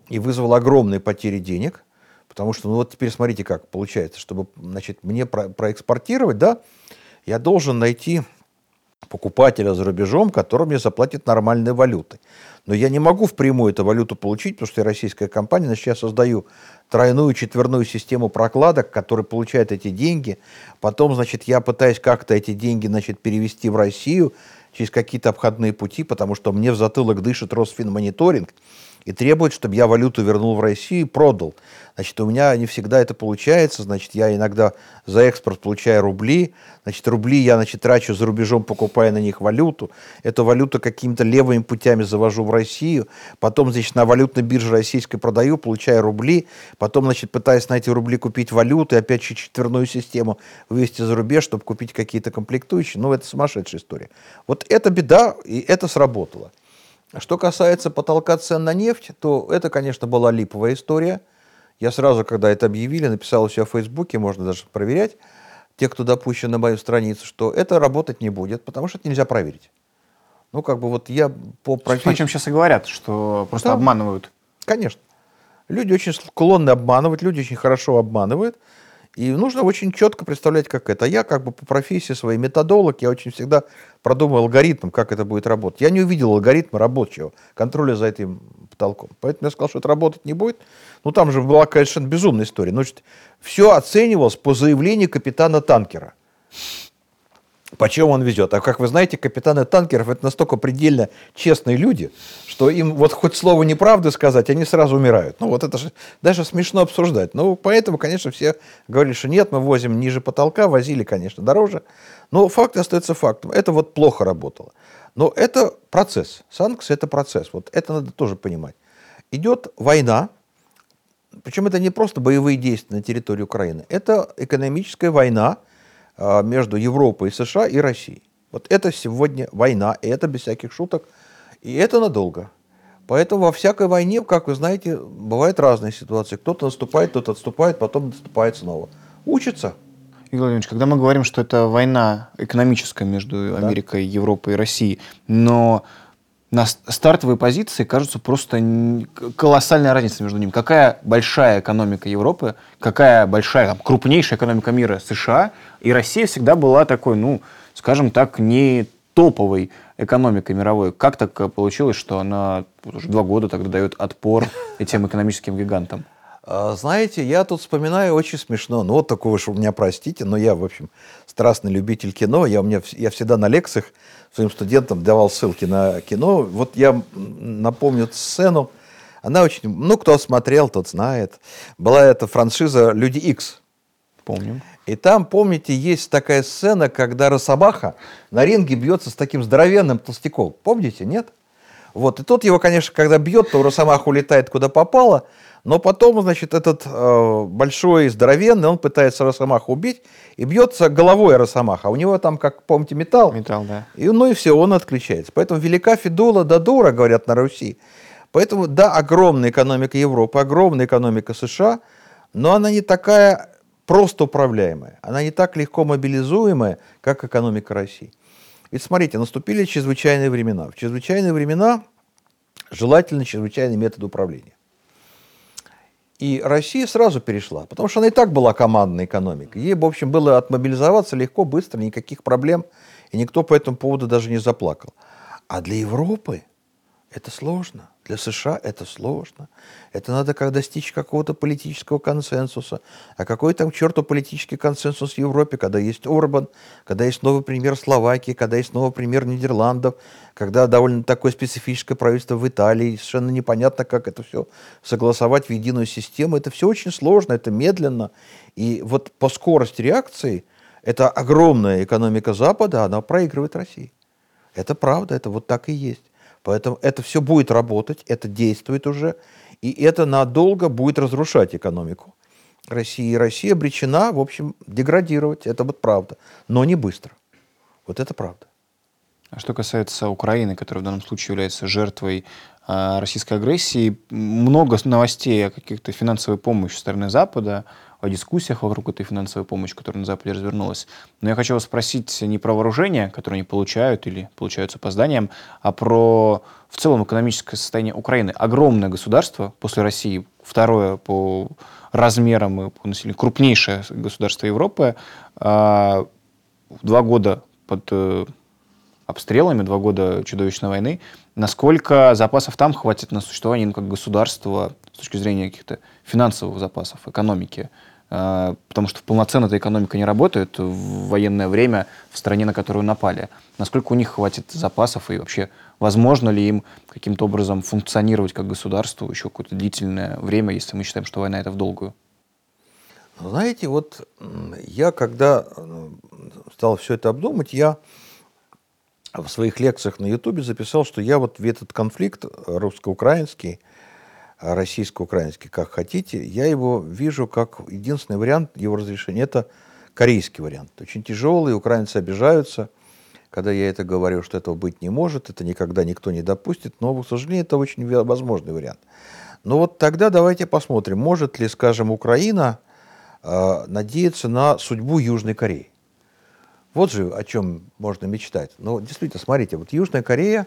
и вызвало огромные потери денег. Потому что, ну вот теперь смотрите, как получается, чтобы значит, мне про проэкспортировать, да, я должен найти покупателя за рубежом, который мне заплатит нормальной валютой. Но я не могу впрямую эту валюту получить, потому что я российская компания, значит, я создаю тройную, четверную систему прокладок, которые получают эти деньги. Потом, значит, я пытаюсь как-то эти деньги, значит, перевести в Россию через какие-то обходные пути, потому что мне в затылок дышит Росфинмониторинг и требует, чтобы я валюту вернул в Россию и продал. Значит, у меня не всегда это получается, значит, я иногда за экспорт получаю рубли, значит, рубли я, значит, трачу за рубежом, покупая на них валюту, эту валюту какими-то левыми путями завожу в Россию, потом, значит, на валютной бирже российской продаю, получаю рубли, потом, значит, пытаюсь на эти рубли купить валюту и опять четверную систему вывести за рубеж, чтобы купить какие-то комплектующие. Ну, это сумасшедшая история. Вот это беда, и это сработало. Что касается потолка цен на нефть, то это, конечно, была липовая история. Я сразу, когда это объявили, написал у себя в Фейсбуке, можно даже проверять, те, кто допущен на мою страницу, что это работать не будет, потому что это нельзя проверить. Ну, как бы вот я по профессии... О чем сейчас и говорят, что просто да, обманывают. Конечно. Люди очень склонны обманывать, люди очень хорошо обманывают. И нужно очень четко представлять, как это. Я как бы по профессии своей методолог, я очень всегда продумал алгоритм, как это будет работать. Я не увидел алгоритма рабочего, контроля за этим потолком. Поэтому я сказал, что это работать не будет. Ну, там же была, конечно, безумная история. Значит, все оценивалось по заявлению капитана танкера. Почему он везет? А как вы знаете, капитаны танкеров это настолько предельно честные люди, что им вот хоть слово неправды сказать, они сразу умирают. Ну вот это же даже смешно обсуждать. Ну поэтому, конечно, все говорили, что нет, мы возим ниже потолка, возили, конечно, дороже. Но факт остается фактом. Это вот плохо работало. Но это процесс. Санкции – это процесс. Вот это надо тоже понимать. Идет война, причем это не просто боевые действия на территории Украины, это экономическая война, между Европой и США и Россией. Вот это сегодня война, и это без всяких шуток, и это надолго. Поэтому во всякой войне, как вы знаете, бывают разные ситуации. Кто-то наступает, кто-то отступает, потом наступает снова. Учится. Игорь Владимирович, когда мы говорим, что это война экономическая между Америкой, да. Европой и Россией, но на стартовой позиции кажется просто колоссальная разница между ними. Какая большая экономика Европы, какая большая, там, крупнейшая экономика мира США, и Россия всегда была такой, ну, скажем так, не топовой экономикой мировой. Как так получилось, что она уже два года тогда дает отпор этим экономическим гигантам? А, знаете, я тут вспоминаю очень смешно. Ну, вот такого уж у меня простите, но я, в общем, страстный любитель кино. Я, у меня, я всегда на лекциях своим студентам давал ссылки на кино. Вот я напомню сцену. Она очень... Ну, кто смотрел, тот знает. Была эта франшиза «Люди Икс». Помню. И там, помните, есть такая сцена, когда Рособаха на ринге бьется с таким здоровенным толстяком. Помните, нет? Вот. И тот его, конечно, когда бьет, то Росомаха улетает куда попало – но потом, значит, этот э, большой, здоровенный, он пытается Росомаху убить и бьется головой Росомаха. У него там, как помните, металл. Металл, да. И, ну и все, он отключается. Поэтому велика Федула да дура, говорят на Руси. Поэтому, да, огромная экономика Европы, огромная экономика США, но она не такая просто управляемая. Она не так легко мобилизуемая, как экономика России. Ведь смотрите, наступили чрезвычайные времена. В чрезвычайные времена желательно чрезвычайный метод управления. И Россия сразу перешла, потому что она и так была командной экономикой. Ей, в общем, было отмобилизоваться легко, быстро, никаких проблем, и никто по этому поводу даже не заплакал. А для Европы это сложно. Для США это сложно. Это надо как достичь какого-то политического консенсуса. А какой там черту политический консенсус в Европе, когда есть Орбан, когда есть новый премьер Словакии, когда есть новый премьер Нидерландов, когда довольно такое специфическое правительство в Италии, совершенно непонятно, как это все согласовать в единую систему. Это все очень сложно, это медленно. И вот по скорости реакции эта огромная экономика Запада, она проигрывает России. Это правда, это вот так и есть. Поэтому это все будет работать, это действует уже, и это надолго будет разрушать экономику России. И Россия обречена, в общем, деградировать, это вот правда, но не быстро. Вот это правда. А что касается Украины, которая в данном случае является жертвой э, российской агрессии, много новостей о каких-то финансовой помощи со стороны Запада. О дискуссиях вокруг этой финансовой помощи, которая на Западе развернулась. Но я хочу вас спросить не про вооружение, которое они получают или получают с опозданием, а про в целом экономическое состояние Украины. Огромное государство после России, второе по размерам и по населению, крупнейшее государство Европы. А, два года под э, обстрелами, два года чудовищной войны. Насколько запасов там хватит на существование ну, как государства с точки зрения каких-то финансовых запасов, экономики? А, потому что полноценно эта экономика не работает в военное время в стране, на которую напали. Насколько у них хватит запасов и вообще возможно ли им каким-то образом функционировать как государству еще какое-то длительное время, если мы считаем, что война это в долгую? Знаете, вот я когда э, стал все это обдумать, я в своих лекциях на Ютубе записал, что я вот в этот конфликт русско-украинский, российско-украинский, как хотите, я его вижу как единственный вариант его разрешения. Это корейский вариант. Очень тяжелый, украинцы обижаются, когда я это говорю, что этого быть не может, это никогда никто не допустит, но, к сожалению, это очень возможный вариант. Но вот тогда давайте посмотрим, может ли, скажем, Украина э, надеяться на судьбу Южной Кореи. Вот же о чем можно мечтать. Ну, действительно, смотрите, вот Южная Корея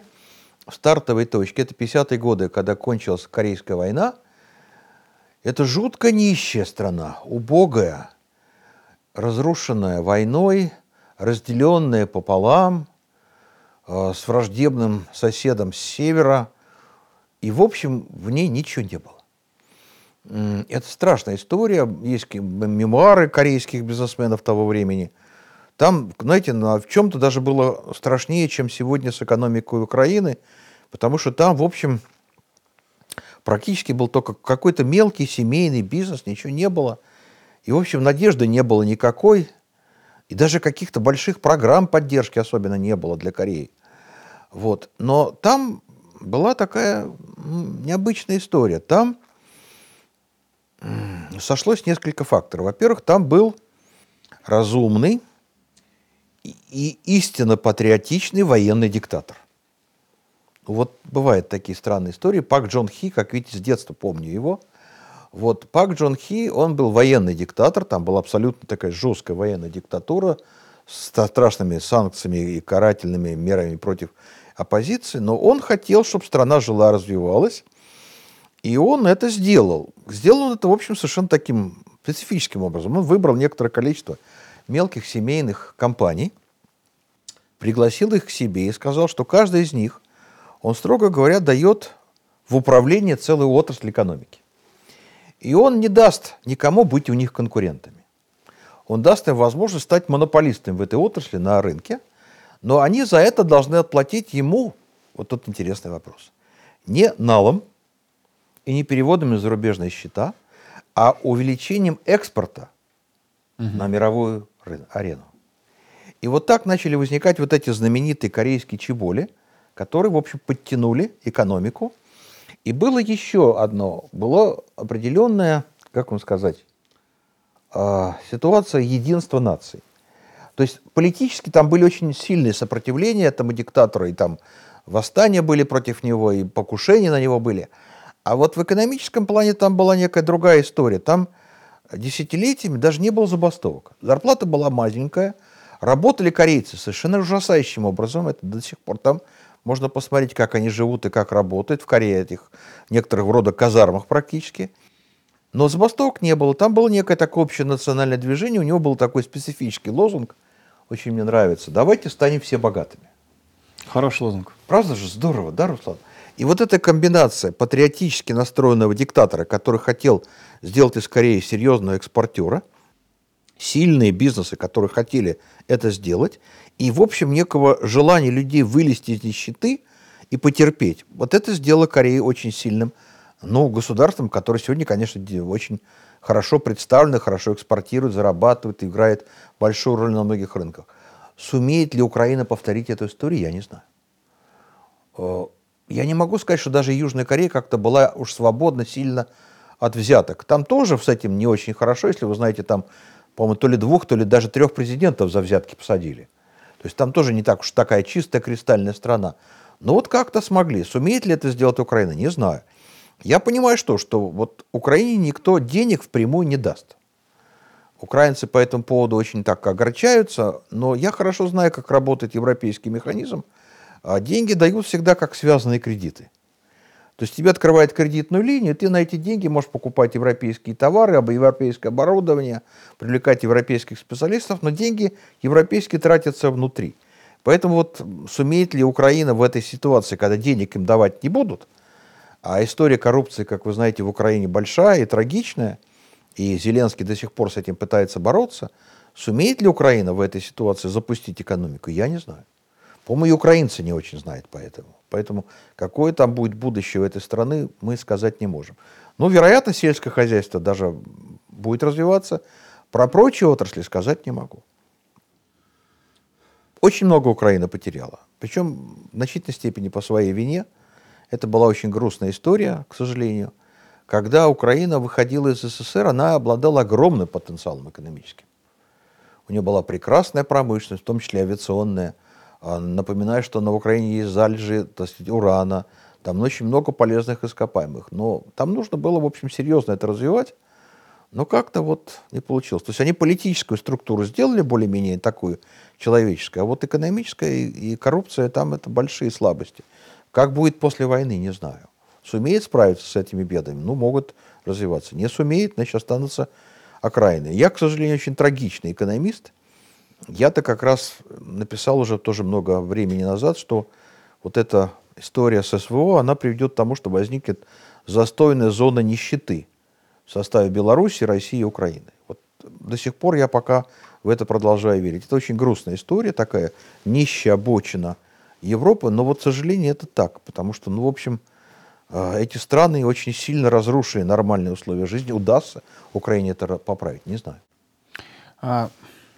стартовой точке, это 50-е годы, когда кончилась Корейская война, это жутко нищая страна, убогая, разрушенная войной, разделенная пополам, э, с враждебным соседом с севера, и, в общем, в ней ничего не было. Это страшная история, есть мемуары корейских бизнесменов того времени – там, знаете, в чем-то даже было страшнее, чем сегодня с экономикой Украины, потому что там, в общем, практически был только какой-то мелкий семейный бизнес, ничего не было. И, в общем, надежды не было никакой. И даже каких-то больших программ поддержки особенно не было для Кореи. Вот. Но там была такая необычная история. Там сошлось несколько факторов. Во-первых, там был разумный, и истинно патриотичный военный диктатор. Вот бывают такие странные истории. Пак Джон Хи, как видите, с детства помню его. Вот Пак Джон Хи, он был военный диктатор, там была абсолютно такая жесткая военная диктатура с страшными санкциями и карательными мерами против оппозиции, но он хотел, чтобы страна жила, развивалась, и он это сделал. Сделал он это, в общем, совершенно таким специфическим образом. Он выбрал некоторое количество мелких семейных компаний, пригласил их к себе и сказал, что каждый из них, он, строго говоря, дает в управление целую отрасль экономики. И он не даст никому быть у них конкурентами. Он даст им возможность стать монополистами в этой отрасли на рынке, но они за это должны отплатить ему, вот тут интересный вопрос, не налом и не переводами за зарубежные счета, а увеличением экспорта угу. на мировую арену. И вот так начали возникать вот эти знаменитые корейские чеболи, которые, в общем, подтянули экономику. И было еще одно, было определенная, как вам сказать, а, ситуация единства наций. То есть политически там были очень сильные сопротивления этому диктатору, и там восстания были против него, и покушения на него были. А вот в экономическом плане там была некая другая история. Там десятилетиями даже не было забастовок. Зарплата была маленькая, работали корейцы совершенно ужасающим образом, это до сих пор там можно посмотреть, как они живут и как работают в Корее, этих некоторых рода казармах практически. Но забастовок не было. Там было некое такое общее национальное движение, у него был такой специфический лозунг, очень мне нравится. Давайте станем все богатыми. Хороший лозунг. Правда же? Здорово, да, Руслан? И вот эта комбинация патриотически настроенного диктатора, который хотел сделать из Кореи серьезного экспортера, сильные бизнесы, которые хотели это сделать, и, в общем, некого желания людей вылезти из нищеты и потерпеть. Вот это сделало Корею очень сильным ну, государством, которое сегодня, конечно, очень хорошо представлено, хорошо экспортирует, зарабатывает, играет большую роль на многих рынках. Сумеет ли Украина повторить эту историю, я не знаю. Я не могу сказать, что даже Южная Корея как-то была уж свободна сильно от взяток. Там тоже с этим не очень хорошо, если вы знаете, там, по-моему, то ли двух, то ли даже трех президентов за взятки посадили. То есть там тоже не так уж такая чистая кристальная страна. Но вот как-то смогли. Сумеет ли это сделать Украина, не знаю. Я понимаю, что, что вот Украине никто денег впрямую не даст. Украинцы по этому поводу очень так огорчаются, но я хорошо знаю, как работает европейский механизм. А деньги дают всегда как связанные кредиты. То есть тебе открывают кредитную линию, ты на эти деньги можешь покупать европейские товары, европейское оборудование, привлекать европейских специалистов, но деньги европейские тратятся внутри. Поэтому вот сумеет ли Украина в этой ситуации, когда денег им давать не будут, а история коррупции, как вы знаете, в Украине большая и трагичная, и Зеленский до сих пор с этим пытается бороться, сумеет ли Украина в этой ситуации запустить экономику, я не знаю. По-моему, и украинцы не очень знают поэтому. Поэтому какое там будет будущее у этой страны, мы сказать не можем. Но, вероятно, сельское хозяйство даже будет развиваться. Про прочие отрасли сказать не могу. Очень много Украина потеряла. Причем в значительной степени по своей вине. Это была очень грустная история, к сожалению. Когда Украина выходила из СССР, она обладала огромным потенциалом экономическим. У нее была прекрасная промышленность, в том числе авиационная. А, напоминаю, что на Украине есть залежи так сказать, урана, там очень много полезных ископаемых. Но там нужно было, в общем, серьезно это развивать. Но как-то вот не получилось. То есть они политическую структуру сделали более-менее такую человеческую, а вот экономическая и, и коррупция там это большие слабости. Как будет после войны, не знаю. Сумеет справиться с этими бедами, ну, могут развиваться. Не сумеет, значит, останутся окраины. Я, к сожалению, очень трагичный экономист. Я-то как раз написал уже тоже много времени назад, что вот эта история с СВО, она приведет к тому, что возникнет застойная зона нищеты – в составе Беларуси, России и Украины. Вот до сих пор я пока в это продолжаю верить. Это очень грустная история такая, нищая обочина Европы, но вот, к сожалению, это так, потому что, ну, в общем, э, эти страны очень сильно разрушили нормальные условия жизни. Удастся Украине это поправить? Не знаю.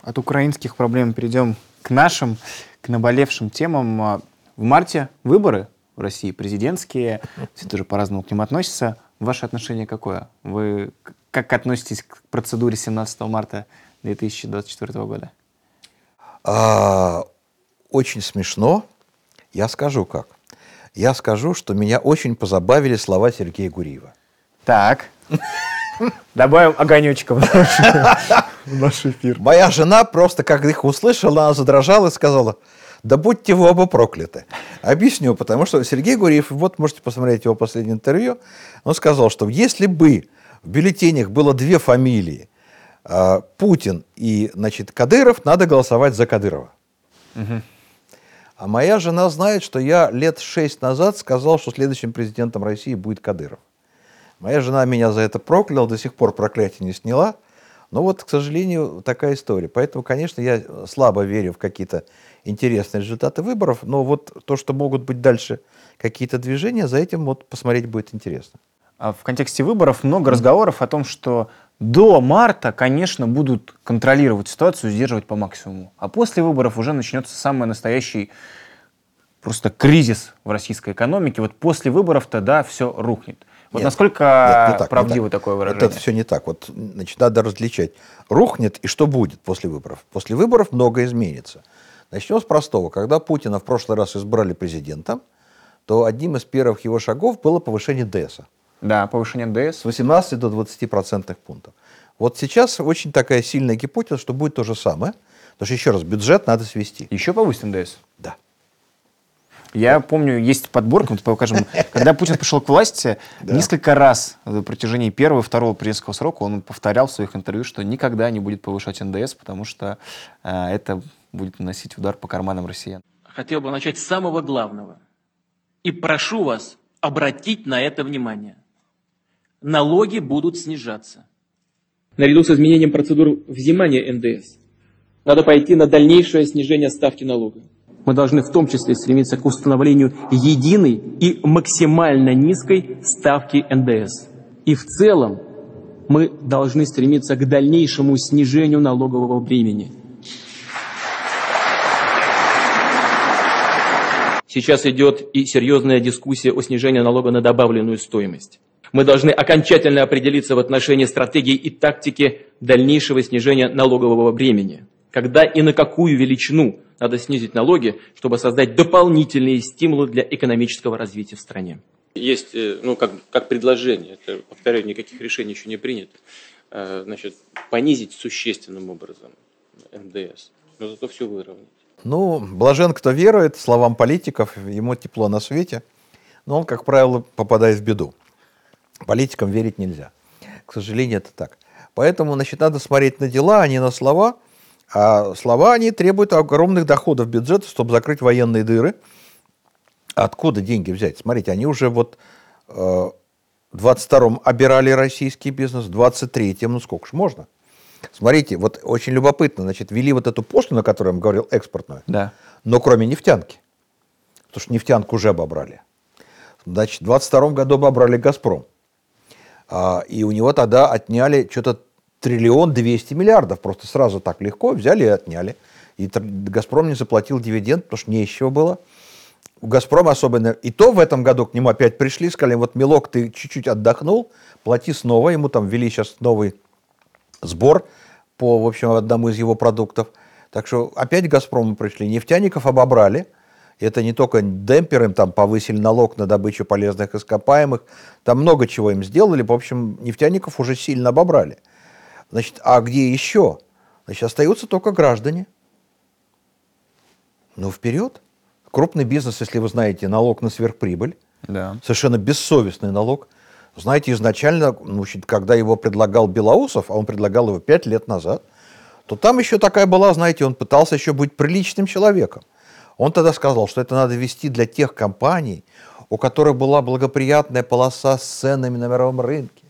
От украинских проблем перейдем к нашим, к наболевшим темам. А, в марте выборы в России президентские, все тоже по-разному к ним относятся. Ваше отношение какое? Вы как относитесь к процедуре 17 марта 2024 года? А, очень смешно. Я скажу как. Я скажу, что меня очень позабавили слова Сергея Гуриева. Так. Добавим огонечком в наш эфир. Моя жена просто, как их услышала, она задрожала и сказала, да будьте вы оба прокляты. Объясню, потому что Сергей Гурьев, вот можете посмотреть его последнее интервью, он сказал, что если бы в бюллетенях было две фамилии, а, Путин и, значит, Кадыров, надо голосовать за Кадырова. Угу. А моя жена знает, что я лет шесть назад сказал, что следующим президентом России будет Кадыров. Моя жена меня за это прокляла, до сих пор проклятие не сняла. Но вот, к сожалению, такая история. Поэтому, конечно, я слабо верю в какие-то интересные результаты выборов, но вот то, что могут быть дальше какие-то движения, за этим вот посмотреть будет интересно. А в контексте выборов много разговоров о том, что до марта, конечно, будут контролировать ситуацию, сдерживать по максимуму. А после выборов уже начнется самый настоящий просто кризис в российской экономике. Вот после выборов тогда все рухнет. Вот нет, насколько нет, не так, правдиво не так. такое выражение? Это все не так. Вот, значит, надо различать. Рухнет и что будет после выборов? После выборов многое изменится. Начнем с простого. Когда Путина в прошлый раз избрали президентом, то одним из первых его шагов было повышение ДС. Да, повышение ДС. С 18 до 20 процентных пунктов. Вот сейчас очень такая сильная гипотеза, что будет то же самое. Потому что, еще раз, бюджет надо свести. Еще повысим ДС? Да. Я помню, есть подборка, вот покажем, когда Путин пришел к власти, несколько раз на протяжении первого и второго президентского срока он повторял в своих интервью, что никогда не будет повышать НДС, потому что э, это будет наносить удар по карманам россиян. Хотел бы начать с самого главного. И прошу вас обратить на это внимание. Налоги будут снижаться. Наряду с изменением процедур взимания НДС надо пойти на дальнейшее снижение ставки налога. Мы должны в том числе стремиться к установлению единой и максимально низкой ставки НДС. И в целом мы должны стремиться к дальнейшему снижению налогового бремени. Сейчас идет и серьезная дискуссия о снижении налога на добавленную стоимость. Мы должны окончательно определиться в отношении стратегии и тактики дальнейшего снижения налогового бремени. Когда и на какую величину надо снизить налоги, чтобы создать дополнительные стимулы для экономического развития в стране. Есть, э, ну, как, как предложение, это, повторяю, никаких решений еще не принято. э, значит, понизить существенным образом НДС, но зато все выровнять. Ну, блажен, кто верует словам политиков, ему тепло на свете, но он, как правило, попадает в беду. Политикам верить нельзя. К сожалению, это так. Поэтому, значит, надо смотреть на дела, а не на слова. А слова, они требуют огромных доходов бюджета, чтобы закрыть военные дыры. Откуда деньги взять? Смотрите, они уже вот э, в 22-м обирали российский бизнес, в 23-м, ну сколько ж можно? Смотрите, вот очень любопытно, значит, ввели вот эту пошлину, о которой я вам говорил, экспортную, Да. но кроме нефтянки. Потому что нефтянку уже обобрали. Значит, в 22 году обобрали «Газпром». А, и у него тогда отняли что-то триллион двести миллиардов. Просто сразу так легко взяли и отняли. И «Газпром» не заплатил дивиденд, потому что не было. У «Газпрома» особенно... И то в этом году к нему опять пришли, сказали, вот, милок, ты чуть-чуть отдохнул, плати снова. Ему там ввели сейчас новый сбор по, в общем, одному из его продуктов. Так что опять «Газпрому» пришли. Нефтяников обобрали. Это не только демпер, им там повысили налог на добычу полезных ископаемых. Там много чего им сделали. В общем, нефтяников уже сильно обобрали. Значит, а где еще? Значит, остаются только граждане. Ну, вперед. Крупный бизнес, если вы знаете, налог на сверхприбыль. Да. Совершенно бессовестный налог. Знаете, изначально, ну, значит, когда его предлагал Белоусов, а он предлагал его пять лет назад, то там еще такая была, знаете, он пытался еще быть приличным человеком. Он тогда сказал, что это надо вести для тех компаний, у которых была благоприятная полоса с ценами на мировом рынке.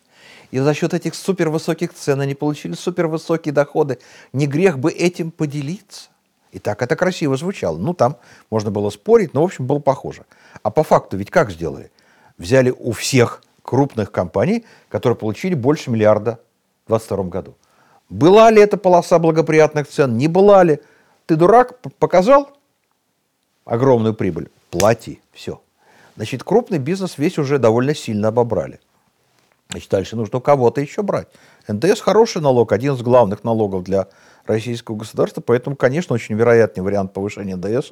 И за счет этих супервысоких цен они получили супервысокие доходы. Не грех бы этим поделиться. И так это красиво звучало. Ну, там можно было спорить, но, в общем, было похоже. А по факту ведь как сделали? Взяли у всех крупных компаний, которые получили больше миллиарда в 2022 году. Была ли это полоса благоприятных цен? Не была ли? Ты дурак, показал огромную прибыль? Плати. Все. Значит, крупный бизнес весь уже довольно сильно обобрали. Значит, дальше нужно кого-то еще брать. НДС хороший налог, один из главных налогов для российского государства, поэтому, конечно, очень вероятный вариант повышения НДС.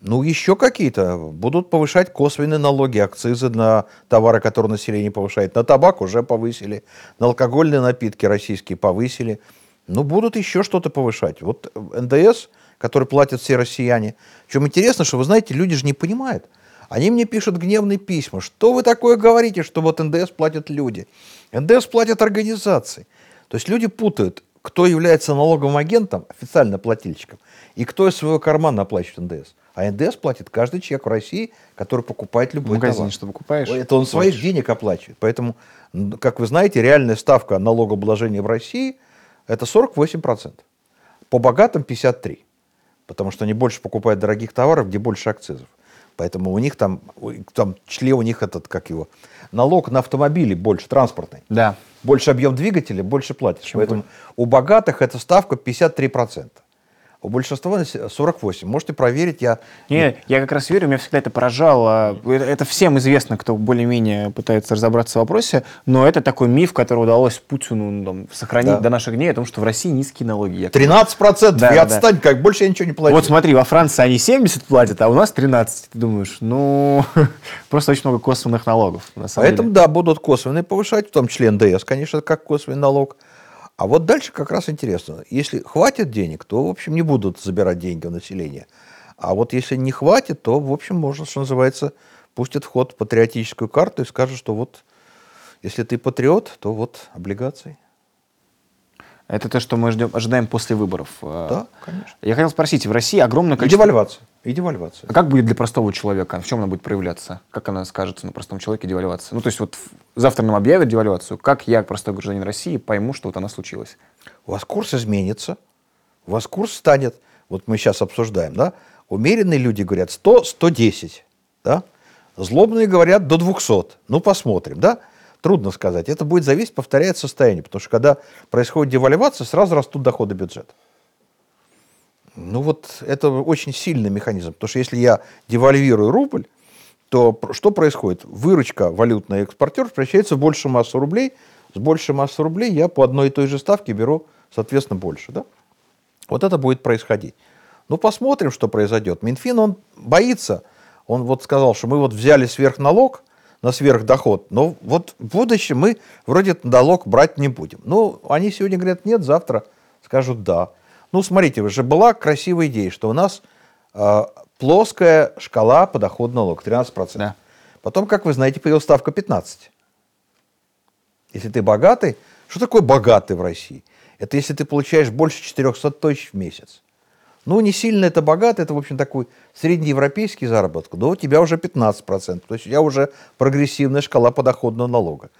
Ну, еще какие-то. Будут повышать косвенные налоги, акцизы на товары, которые население повышает. На табак уже повысили, на алкогольные напитки российские повысили. Ну, будут еще что-то повышать. Вот НДС, который платят все россияне. Чем интересно, что, вы знаете, люди же не понимают. Они мне пишут гневные письма. Что вы такое говорите, что вот НДС платят люди? НДС платят организации. То есть люди путают, кто является налоговым агентом, официально плательщиком, и кто из своего кармана оплачивает НДС. А НДС платит каждый человек в России, который покупает любой магазине товар. что покупаешь? Это он своих денег оплачивает. Поэтому, как вы знаете, реальная ставка налогообложения в России – это 48%. По богатым – 53%. Потому что они больше покупают дорогих товаров, где больше акцизов. Поэтому у них там, там в числе у них этот, как его, налог на автомобили больше, транспортный. Да. Больше объем двигателя, больше платишь. Чем Поэтому у богатых эта ставка 53%. У большинства насе- 48%. Можете проверить, я... Не, я как раз верю, меня всегда это поражало. Это, всем известно, кто более-менее пытается разобраться в вопросе, но это такой миф, который удалось Путину ну, там, сохранить Да. до наших дней, о том, что в России низкие налоги. якобы. 13%, Да, и да. отстань, как больше я ничего не плачу. Вот смотри, во Франции они 70 платят, а у нас 13. Ты думаешь, ну, просто очень много косвенных налогов. На самом Поэтому, деле. да, будут косвенные повышать, в том числе НДС, конечно, как косвенный налог. А вот дальше как раз интересно. Если хватит денег, то, в общем, не будут забирать деньги у населения. А вот если не хватит, то, в общем, можно, что называется, пустят в ход патриотическую карту и скажут, что вот, если ты патриот, то вот облигации. Это то, что мы ждем, ожидаем после выборов. Да, конечно. Я хотел спросить, в России огромное И количество... девальвация. И девальвация. А как будет для простого человека? В чем она будет проявляться? Как она скажется на простом человеке девальвация? Ну, то есть вот завтра нам объявят девальвацию. Как я, простой гражданин России, пойму, что вот она случилась? У вас курс изменится, у вас курс станет, вот мы сейчас обсуждаем, да, умеренные люди говорят 100, 110, да, злобные говорят до 200, ну посмотрим, да, трудно сказать, это будет зависеть, повторяет состояние, потому что когда происходит девальвация, сразу растут доходы бюджета. Ну вот это очень сильный механизм, потому что если я девальвирую рубль, то что происходит? Выручка валютная экспортер превращается в большую массу рублей. С большей массы рублей я по одной и той же ставке беру, соответственно, больше. Да? Вот это будет происходить. Ну, посмотрим, что произойдет. Минфин, он боится. Он вот сказал, что мы вот взяли сверхналог на сверхдоход. Но вот в будущем мы вроде налог брать не будем. Ну, они сегодня говорят нет, завтра скажут да. Ну, смотрите, уже была красивая идея, что у нас э, плоская шкала подоходного налога, 13%. Да. Потом, как вы знаете, появилась ставка 15%. Если ты богатый, что такое богатый в России? Это если ты получаешь больше 400 тысяч в месяц. Ну, не сильно это богато, это, в общем, такой среднеевропейский заработок, но у тебя уже 15%, то есть у тебя уже прогрессивная шкала подоходного налога.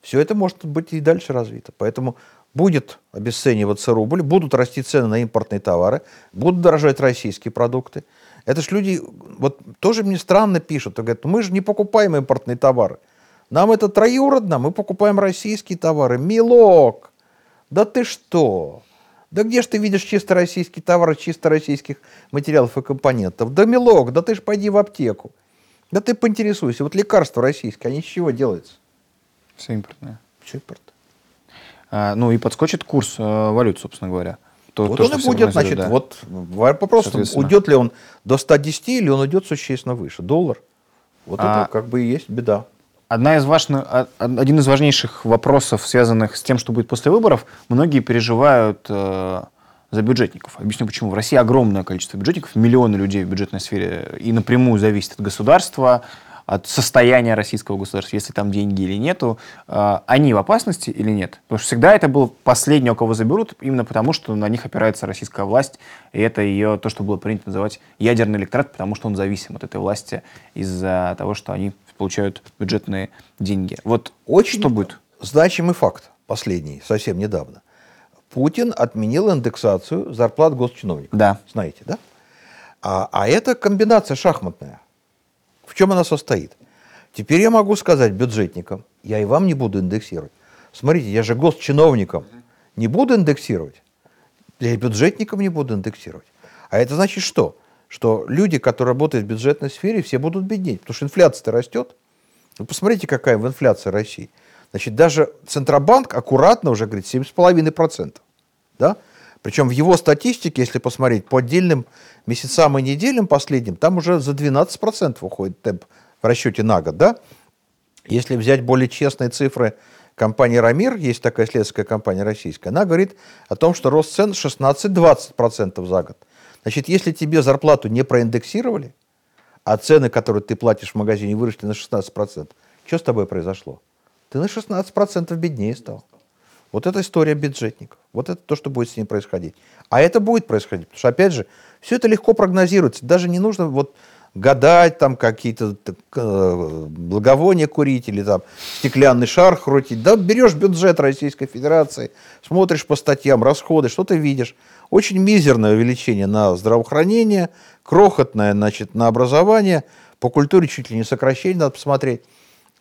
Все это может быть и дальше развито. Поэтому будет обесцениваться рубль, будут расти цены на импортные товары, будут дорожать российские продукты. Это ж люди, вот тоже мне странно пишут, говорят, мы же не покупаем импортные товары. Нам это троюродно, мы покупаем российские товары. Милок, да ты что? Да где же ты видишь чисто российский товар, чисто российских материалов и компонентов? Да, милок, да ты ж пойди в аптеку. Да ты поинтересуйся. Вот лекарства российские, они из чего делаются? Все импортное. Все импорт. А, ну и подскочит курс э, валют, собственно говоря. То, вот то, он и будет, значит, да. вот вопрос, уйдет ли он до 110 или он уйдет существенно выше. Доллар. Вот а... это как бы и есть беда. Одна из важных, а, один из важнейших вопросов, связанных с тем, что будет после выборов, многие переживают э, за бюджетников. Объясню почему. В России огромное количество бюджетников, миллионы людей в бюджетной сфере и напрямую зависит от государства, от состояния российского государства, если там деньги или нету, э, они в опасности или нет? Потому что всегда это был последний, у кого заберут, именно потому, что на них опирается российская власть, и это ее, то, что было принято называть ядерный электорат, потому что он зависим от этой власти из-за того, что они получают бюджетные деньги. Вот Очень что будет? значимый факт, последний, совсем недавно. Путин отменил индексацию зарплат госчиновников. Да. Знаете, да? А, а это комбинация шахматная. В чем она состоит? Теперь я могу сказать бюджетникам, я и вам не буду индексировать. Смотрите, я же госчиновникам не буду индексировать, я и бюджетникам не буду индексировать. А это значит что? что люди, которые работают в бюджетной сфере, все будут беднеть, потому что инфляция-то растет. Вы посмотрите, какая в инфляции России. Значит, даже Центробанк аккуратно уже говорит 7,5%. Да? Причем в его статистике, если посмотреть по отдельным месяцам и неделям последним, там уже за 12% уходит темп в расчете на год. Да? Если взять более честные цифры компании «Рамир», есть такая исследовательская компания российская, она говорит о том, что рост цен 16-20% за год. Значит, если тебе зарплату не проиндексировали, а цены, которые ты платишь в магазине, выросли на 16%, что с тобой произошло? Ты на 16% беднее стал. Вот это история бюджетников. Вот это то, что будет с ним происходить. А это будет происходить, потому что, опять же, все это легко прогнозируется. Даже не нужно вот гадать, там какие-то э, благовония курить или там стеклянный шар крутить. Да, берешь бюджет Российской Федерации, смотришь по статьям, расходы, что ты видишь. Очень мизерное увеличение на здравоохранение, крохотное значит, на образование, по культуре чуть ли не сокращение надо посмотреть.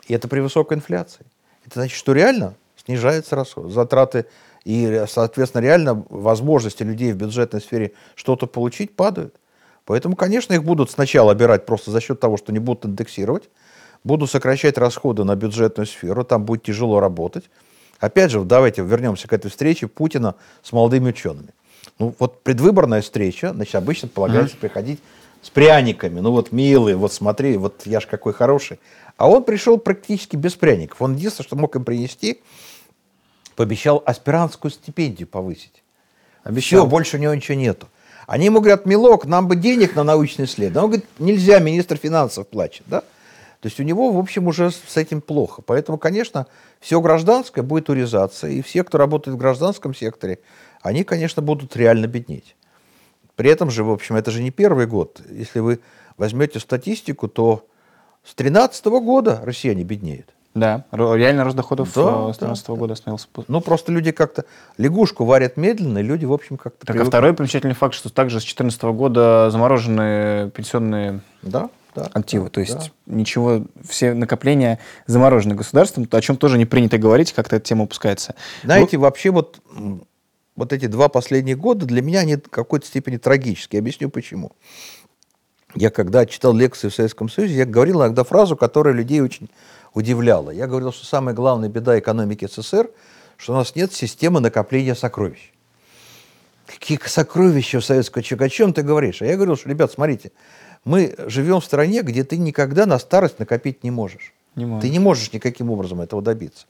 И это при высокой инфляции. Это значит, что реально снижаются затраты и, соответственно, реально возможности людей в бюджетной сфере что-то получить падают. Поэтому, конечно, их будут сначала обирать просто за счет того, что не будут индексировать, будут сокращать расходы на бюджетную сферу, там будет тяжело работать. Опять же, давайте вернемся к этой встрече Путина с молодыми учеными. Ну, вот предвыборная встреча, значит, обычно полагается mm-hmm. приходить с пряниками. Ну, вот, милый, вот смотри, вот я ж какой хороший. А он пришел практически без пряников. Он единственное, что мог им принести, пообещал аспирантскую стипендию повысить. Обещал. Все, больше у него ничего нету. Они ему говорят, милок, нам бы денег на научное исследование. Он говорит, нельзя, министр финансов плачет. Да? То есть у него, в общем, уже с этим плохо. Поэтому, конечно, все гражданское будет урезаться. И все, кто работает в гражданском секторе, они, конечно, будут реально беднеть. При этом же, в общем, это же не первый год. Если вы возьмете статистику, то с 2013 года россияне беднеют. Да, реально рост доходов да, э, с 2013 да, года остановился. Ну, просто люди как-то лягушку варят медленно, и люди, в общем, как-то... Так, а второй примечательный факт, что также с 2014 года заморожены пенсионные да, да, активы. Да, То есть да. ничего, все накопления заморожены государством, о чем тоже не принято говорить, как-то эта тема упускается. Знаете, ну, вообще вот вот эти два последних года для меня они в какой-то степени трагические. Объясню почему. Я когда читал лекции в Советском Союзе, я говорил иногда фразу, которая людей очень удивляла. Я говорил, что самая главная беда экономики СССР, что у нас нет системы накопления сокровищ. Какие сокровища в советском человеке? О чем ты говоришь? А я говорил, что, ребят, смотрите, мы живем в стране, где ты никогда на старость накопить не можешь. Не можешь. Ты не можешь никаким образом этого добиться.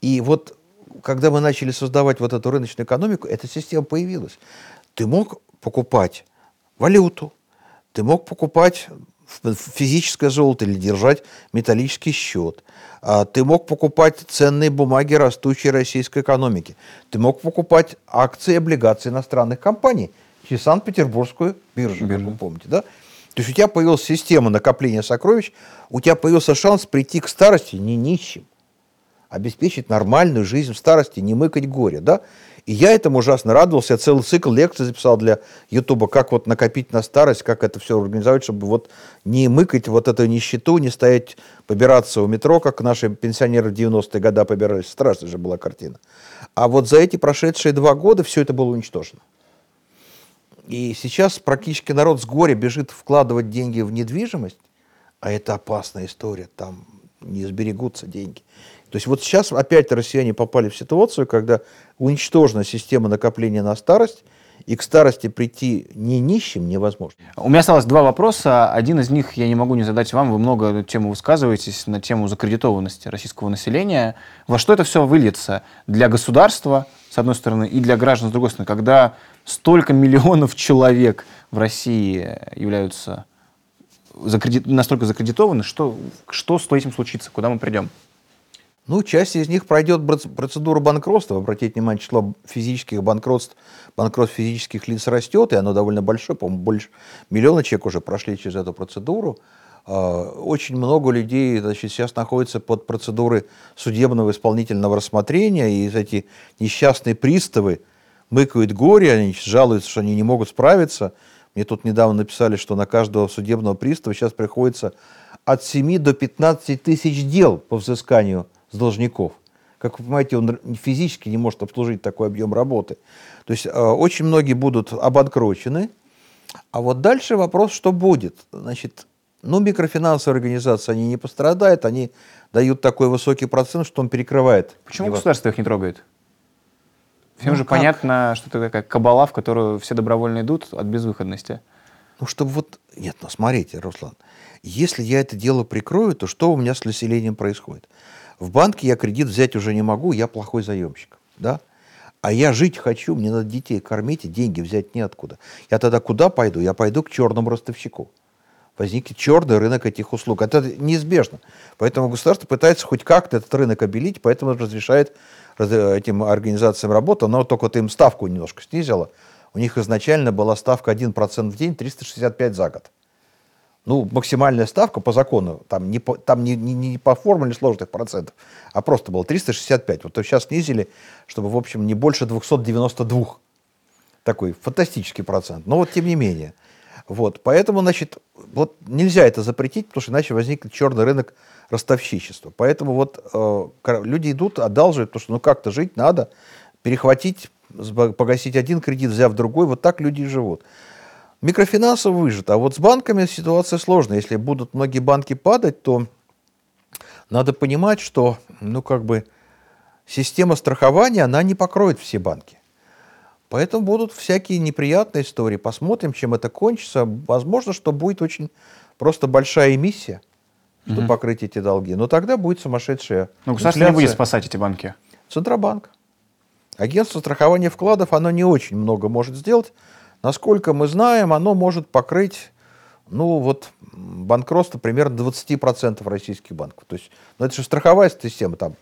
И вот когда мы начали создавать вот эту рыночную экономику, эта система появилась. Ты мог покупать валюту, ты мог покупать физическое золото или держать металлический счет. А ты мог покупать ценные бумаги растущей российской экономики. Ты мог покупать акции и облигации иностранных компаний через Санкт-Петербургскую биржу, как вы помните. Да? То есть у тебя появилась система накопления сокровищ, у тебя появился шанс прийти к старости не нищим, обеспечить нормальную жизнь в старости, не мыкать горе. Да? И я этому ужасно радовался. Я целый цикл лекций записал для Ютуба, как вот накопить на старость, как это все организовать, чтобы вот не мыкать вот эту нищету, не стоять, побираться у метро, как наши пенсионеры в 90-е годы побирались. Страшная же была картина. А вот за эти прошедшие два года все это было уничтожено. И сейчас практически народ с горя бежит вкладывать деньги в недвижимость, а это опасная история, там не сберегутся деньги. То есть вот сейчас опять россияне попали в ситуацию, когда уничтожена система накопления на старость, и к старости прийти не нищим невозможно. У меня осталось два вопроса. Один из них я не могу не задать вам. Вы много на тему высказываетесь, на тему закредитованности российского населения. Во что это все выльется для государства, с одной стороны, и для граждан, с другой стороны, когда столько миллионов человек в России являются закредит... настолько закредитованы, что, что с этим случится, куда мы придем? Ну, часть из них пройдет процедуру банкротства. Обратите внимание, число физических банкротств, банкротств физических лиц растет, и оно довольно большое, по-моему, больше миллиона человек уже прошли через эту процедуру. А, очень много людей значит, сейчас находятся под процедурой судебного исполнительного рассмотрения, и эти несчастные приставы мыкают горе, они жалуются, что они не могут справиться. Мне тут недавно написали, что на каждого судебного пристава сейчас приходится от 7 до 15 тысяч дел по взысканию с должников. Как вы понимаете, он физически не может обслужить такой объем работы. То есть э, очень многие будут обанкрочены. А вот дальше вопрос, что будет. Значит, ну, микрофинансовые организации, они не пострадают, они дают такой высокий процент, что он перекрывает. Почему его... государство их не трогает? Всем ну, же как? понятно, что это такая кабала, в которую все добровольно идут от безвыходности. Ну, чтобы вот... Нет, ну, смотрите, Руслан, если я это дело прикрою, то что у меня с населением происходит? В банке я кредит взять уже не могу, я плохой заемщик. Да? А я жить хочу, мне надо детей кормить, и деньги взять неоткуда. Я тогда куда пойду? Я пойду к черному ростовщику. Возникнет черный рынок этих услуг. Это неизбежно. Поэтому государство пытается хоть как-то этот рынок обелить, поэтому разрешает этим организациям работу, но только вот им ставку немножко снизило. У них изначально была ставка 1% в день, 365 за год ну, максимальная ставка по закону, там не по, там не, не, не по формуле сложных процентов, а просто было 365. Вот сейчас снизили, чтобы, в общем, не больше 292. Такой фантастический процент. Но вот тем не менее. Вот, поэтому, значит, вот нельзя это запретить, потому что иначе возникнет черный рынок ростовщичества. Поэтому вот э, люди идут, одалживают, потому что ну как-то жить надо, перехватить, погасить один кредит, взяв другой, вот так люди и живут. Микрофинансов выжит. А вот с банками ситуация сложная. Если будут многие банки падать, то надо понимать, что ну, как бы, система страхования, она не покроет все банки. Поэтому будут всякие неприятные истории. Посмотрим, чем это кончится. Возможно, что будет очень просто большая эмиссия, чтобы угу. покрыть эти долги. Но тогда будет сумасшедшая Но государство не будет спасать эти банки. Центробанк. Агентство страхования вкладов, оно не очень много может сделать, Насколько мы знаем, оно может покрыть ну, вот банкротство примерно 20% российских банков. То есть, ну, это же страховая система, там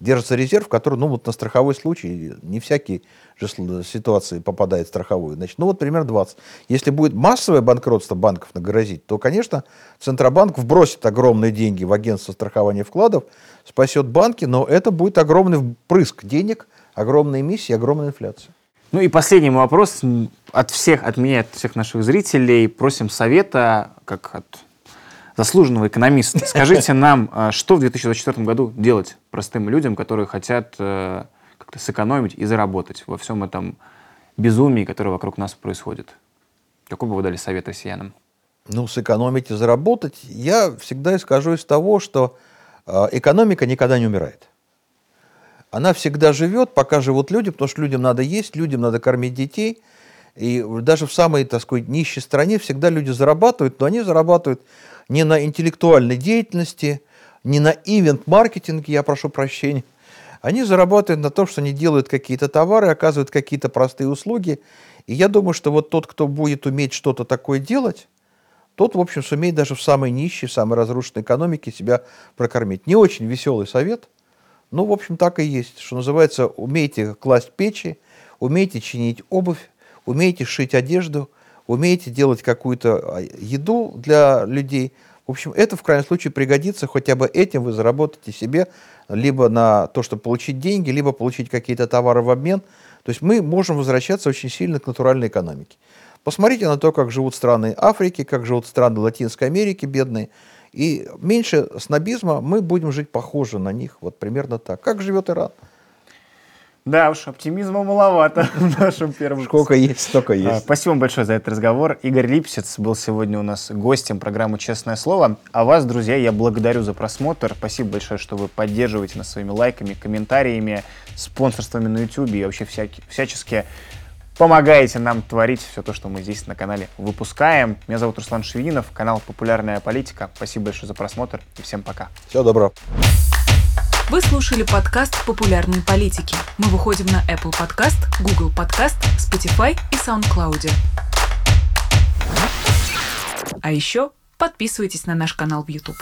держится резерв, который, ну, вот на страховой случай, не всякие же ситуации попадает в страховую. Значит, ну, вот примерно 20. Если будет массовое банкротство банков нагрозить, то, конечно, Центробанк вбросит огромные деньги в агентство страхования вкладов, спасет банки, но это будет огромный впрыск денег, огромная эмиссия, огромная инфляция. Ну и последний вопрос от всех, от меня, от всех наших зрителей. Просим совета, как от заслуженного экономиста. Скажите нам, а, что в 2024 году делать простым людям, которые хотят э, как-то сэкономить и заработать во всем этом безумии, которое вокруг нас происходит? Какой бы вы дали совет россиянам? Ну, сэкономить и заработать. Я всегда исхожу из того, что э, экономика никогда не умирает она всегда живет, пока живут люди, потому что людям надо есть, людям надо кормить детей. И даже в самой, так сказать, нищей стране всегда люди зарабатывают, но они зарабатывают не на интеллектуальной деятельности, не на ивент-маркетинге, я прошу прощения. Они заработают на том, что они делают какие-то товары, оказывают какие-то простые услуги. И я думаю, что вот тот, кто будет уметь что-то такое делать, тот, в общем, сумеет даже в самой нищей, самой разрушенной экономике себя прокормить. Не очень веселый совет, но, в общем, так и есть. Что называется, умейте класть печи, умейте чинить обувь, умейте шить одежду, умеете делать какую-то а, еду для людей. В общем, это в крайнем случае пригодится, хотя бы этим вы заработаете себе либо на то, чтобы получить деньги, либо получить какие-то товары в обмен. То есть мы можем возвращаться очень сильно к натуральной экономике. Посмотрите на то, как живут страны Африки, как живут страны Латинской Америки бедные. И меньше снобизма мы будем жить похоже на них. Вот примерно так. Как живет Иран? Да уж, оптимизма маловато в нашем первом Сколько есть, столько есть. А, спасибо вам большое за этот разговор. Игорь Липсец был сегодня у нас гостем программы «Честное слово». А вас, друзья, я благодарю за просмотр. Спасибо большое, что вы поддерживаете нас своими лайками, комментариями, спонсорствами на YouTube и вообще всякие, всячески помогаете нам творить все то, что мы здесь на канале выпускаем. Меня зовут Руслан Шевинов, канал «Популярная политика». Спасибо большое за просмотр и всем пока. Всего доброго. Вы слушали подкаст «Популярные политики». Мы выходим на Apple Podcast, Google Podcast, Spotify и SoundCloud. А еще подписывайтесь на наш канал в YouTube.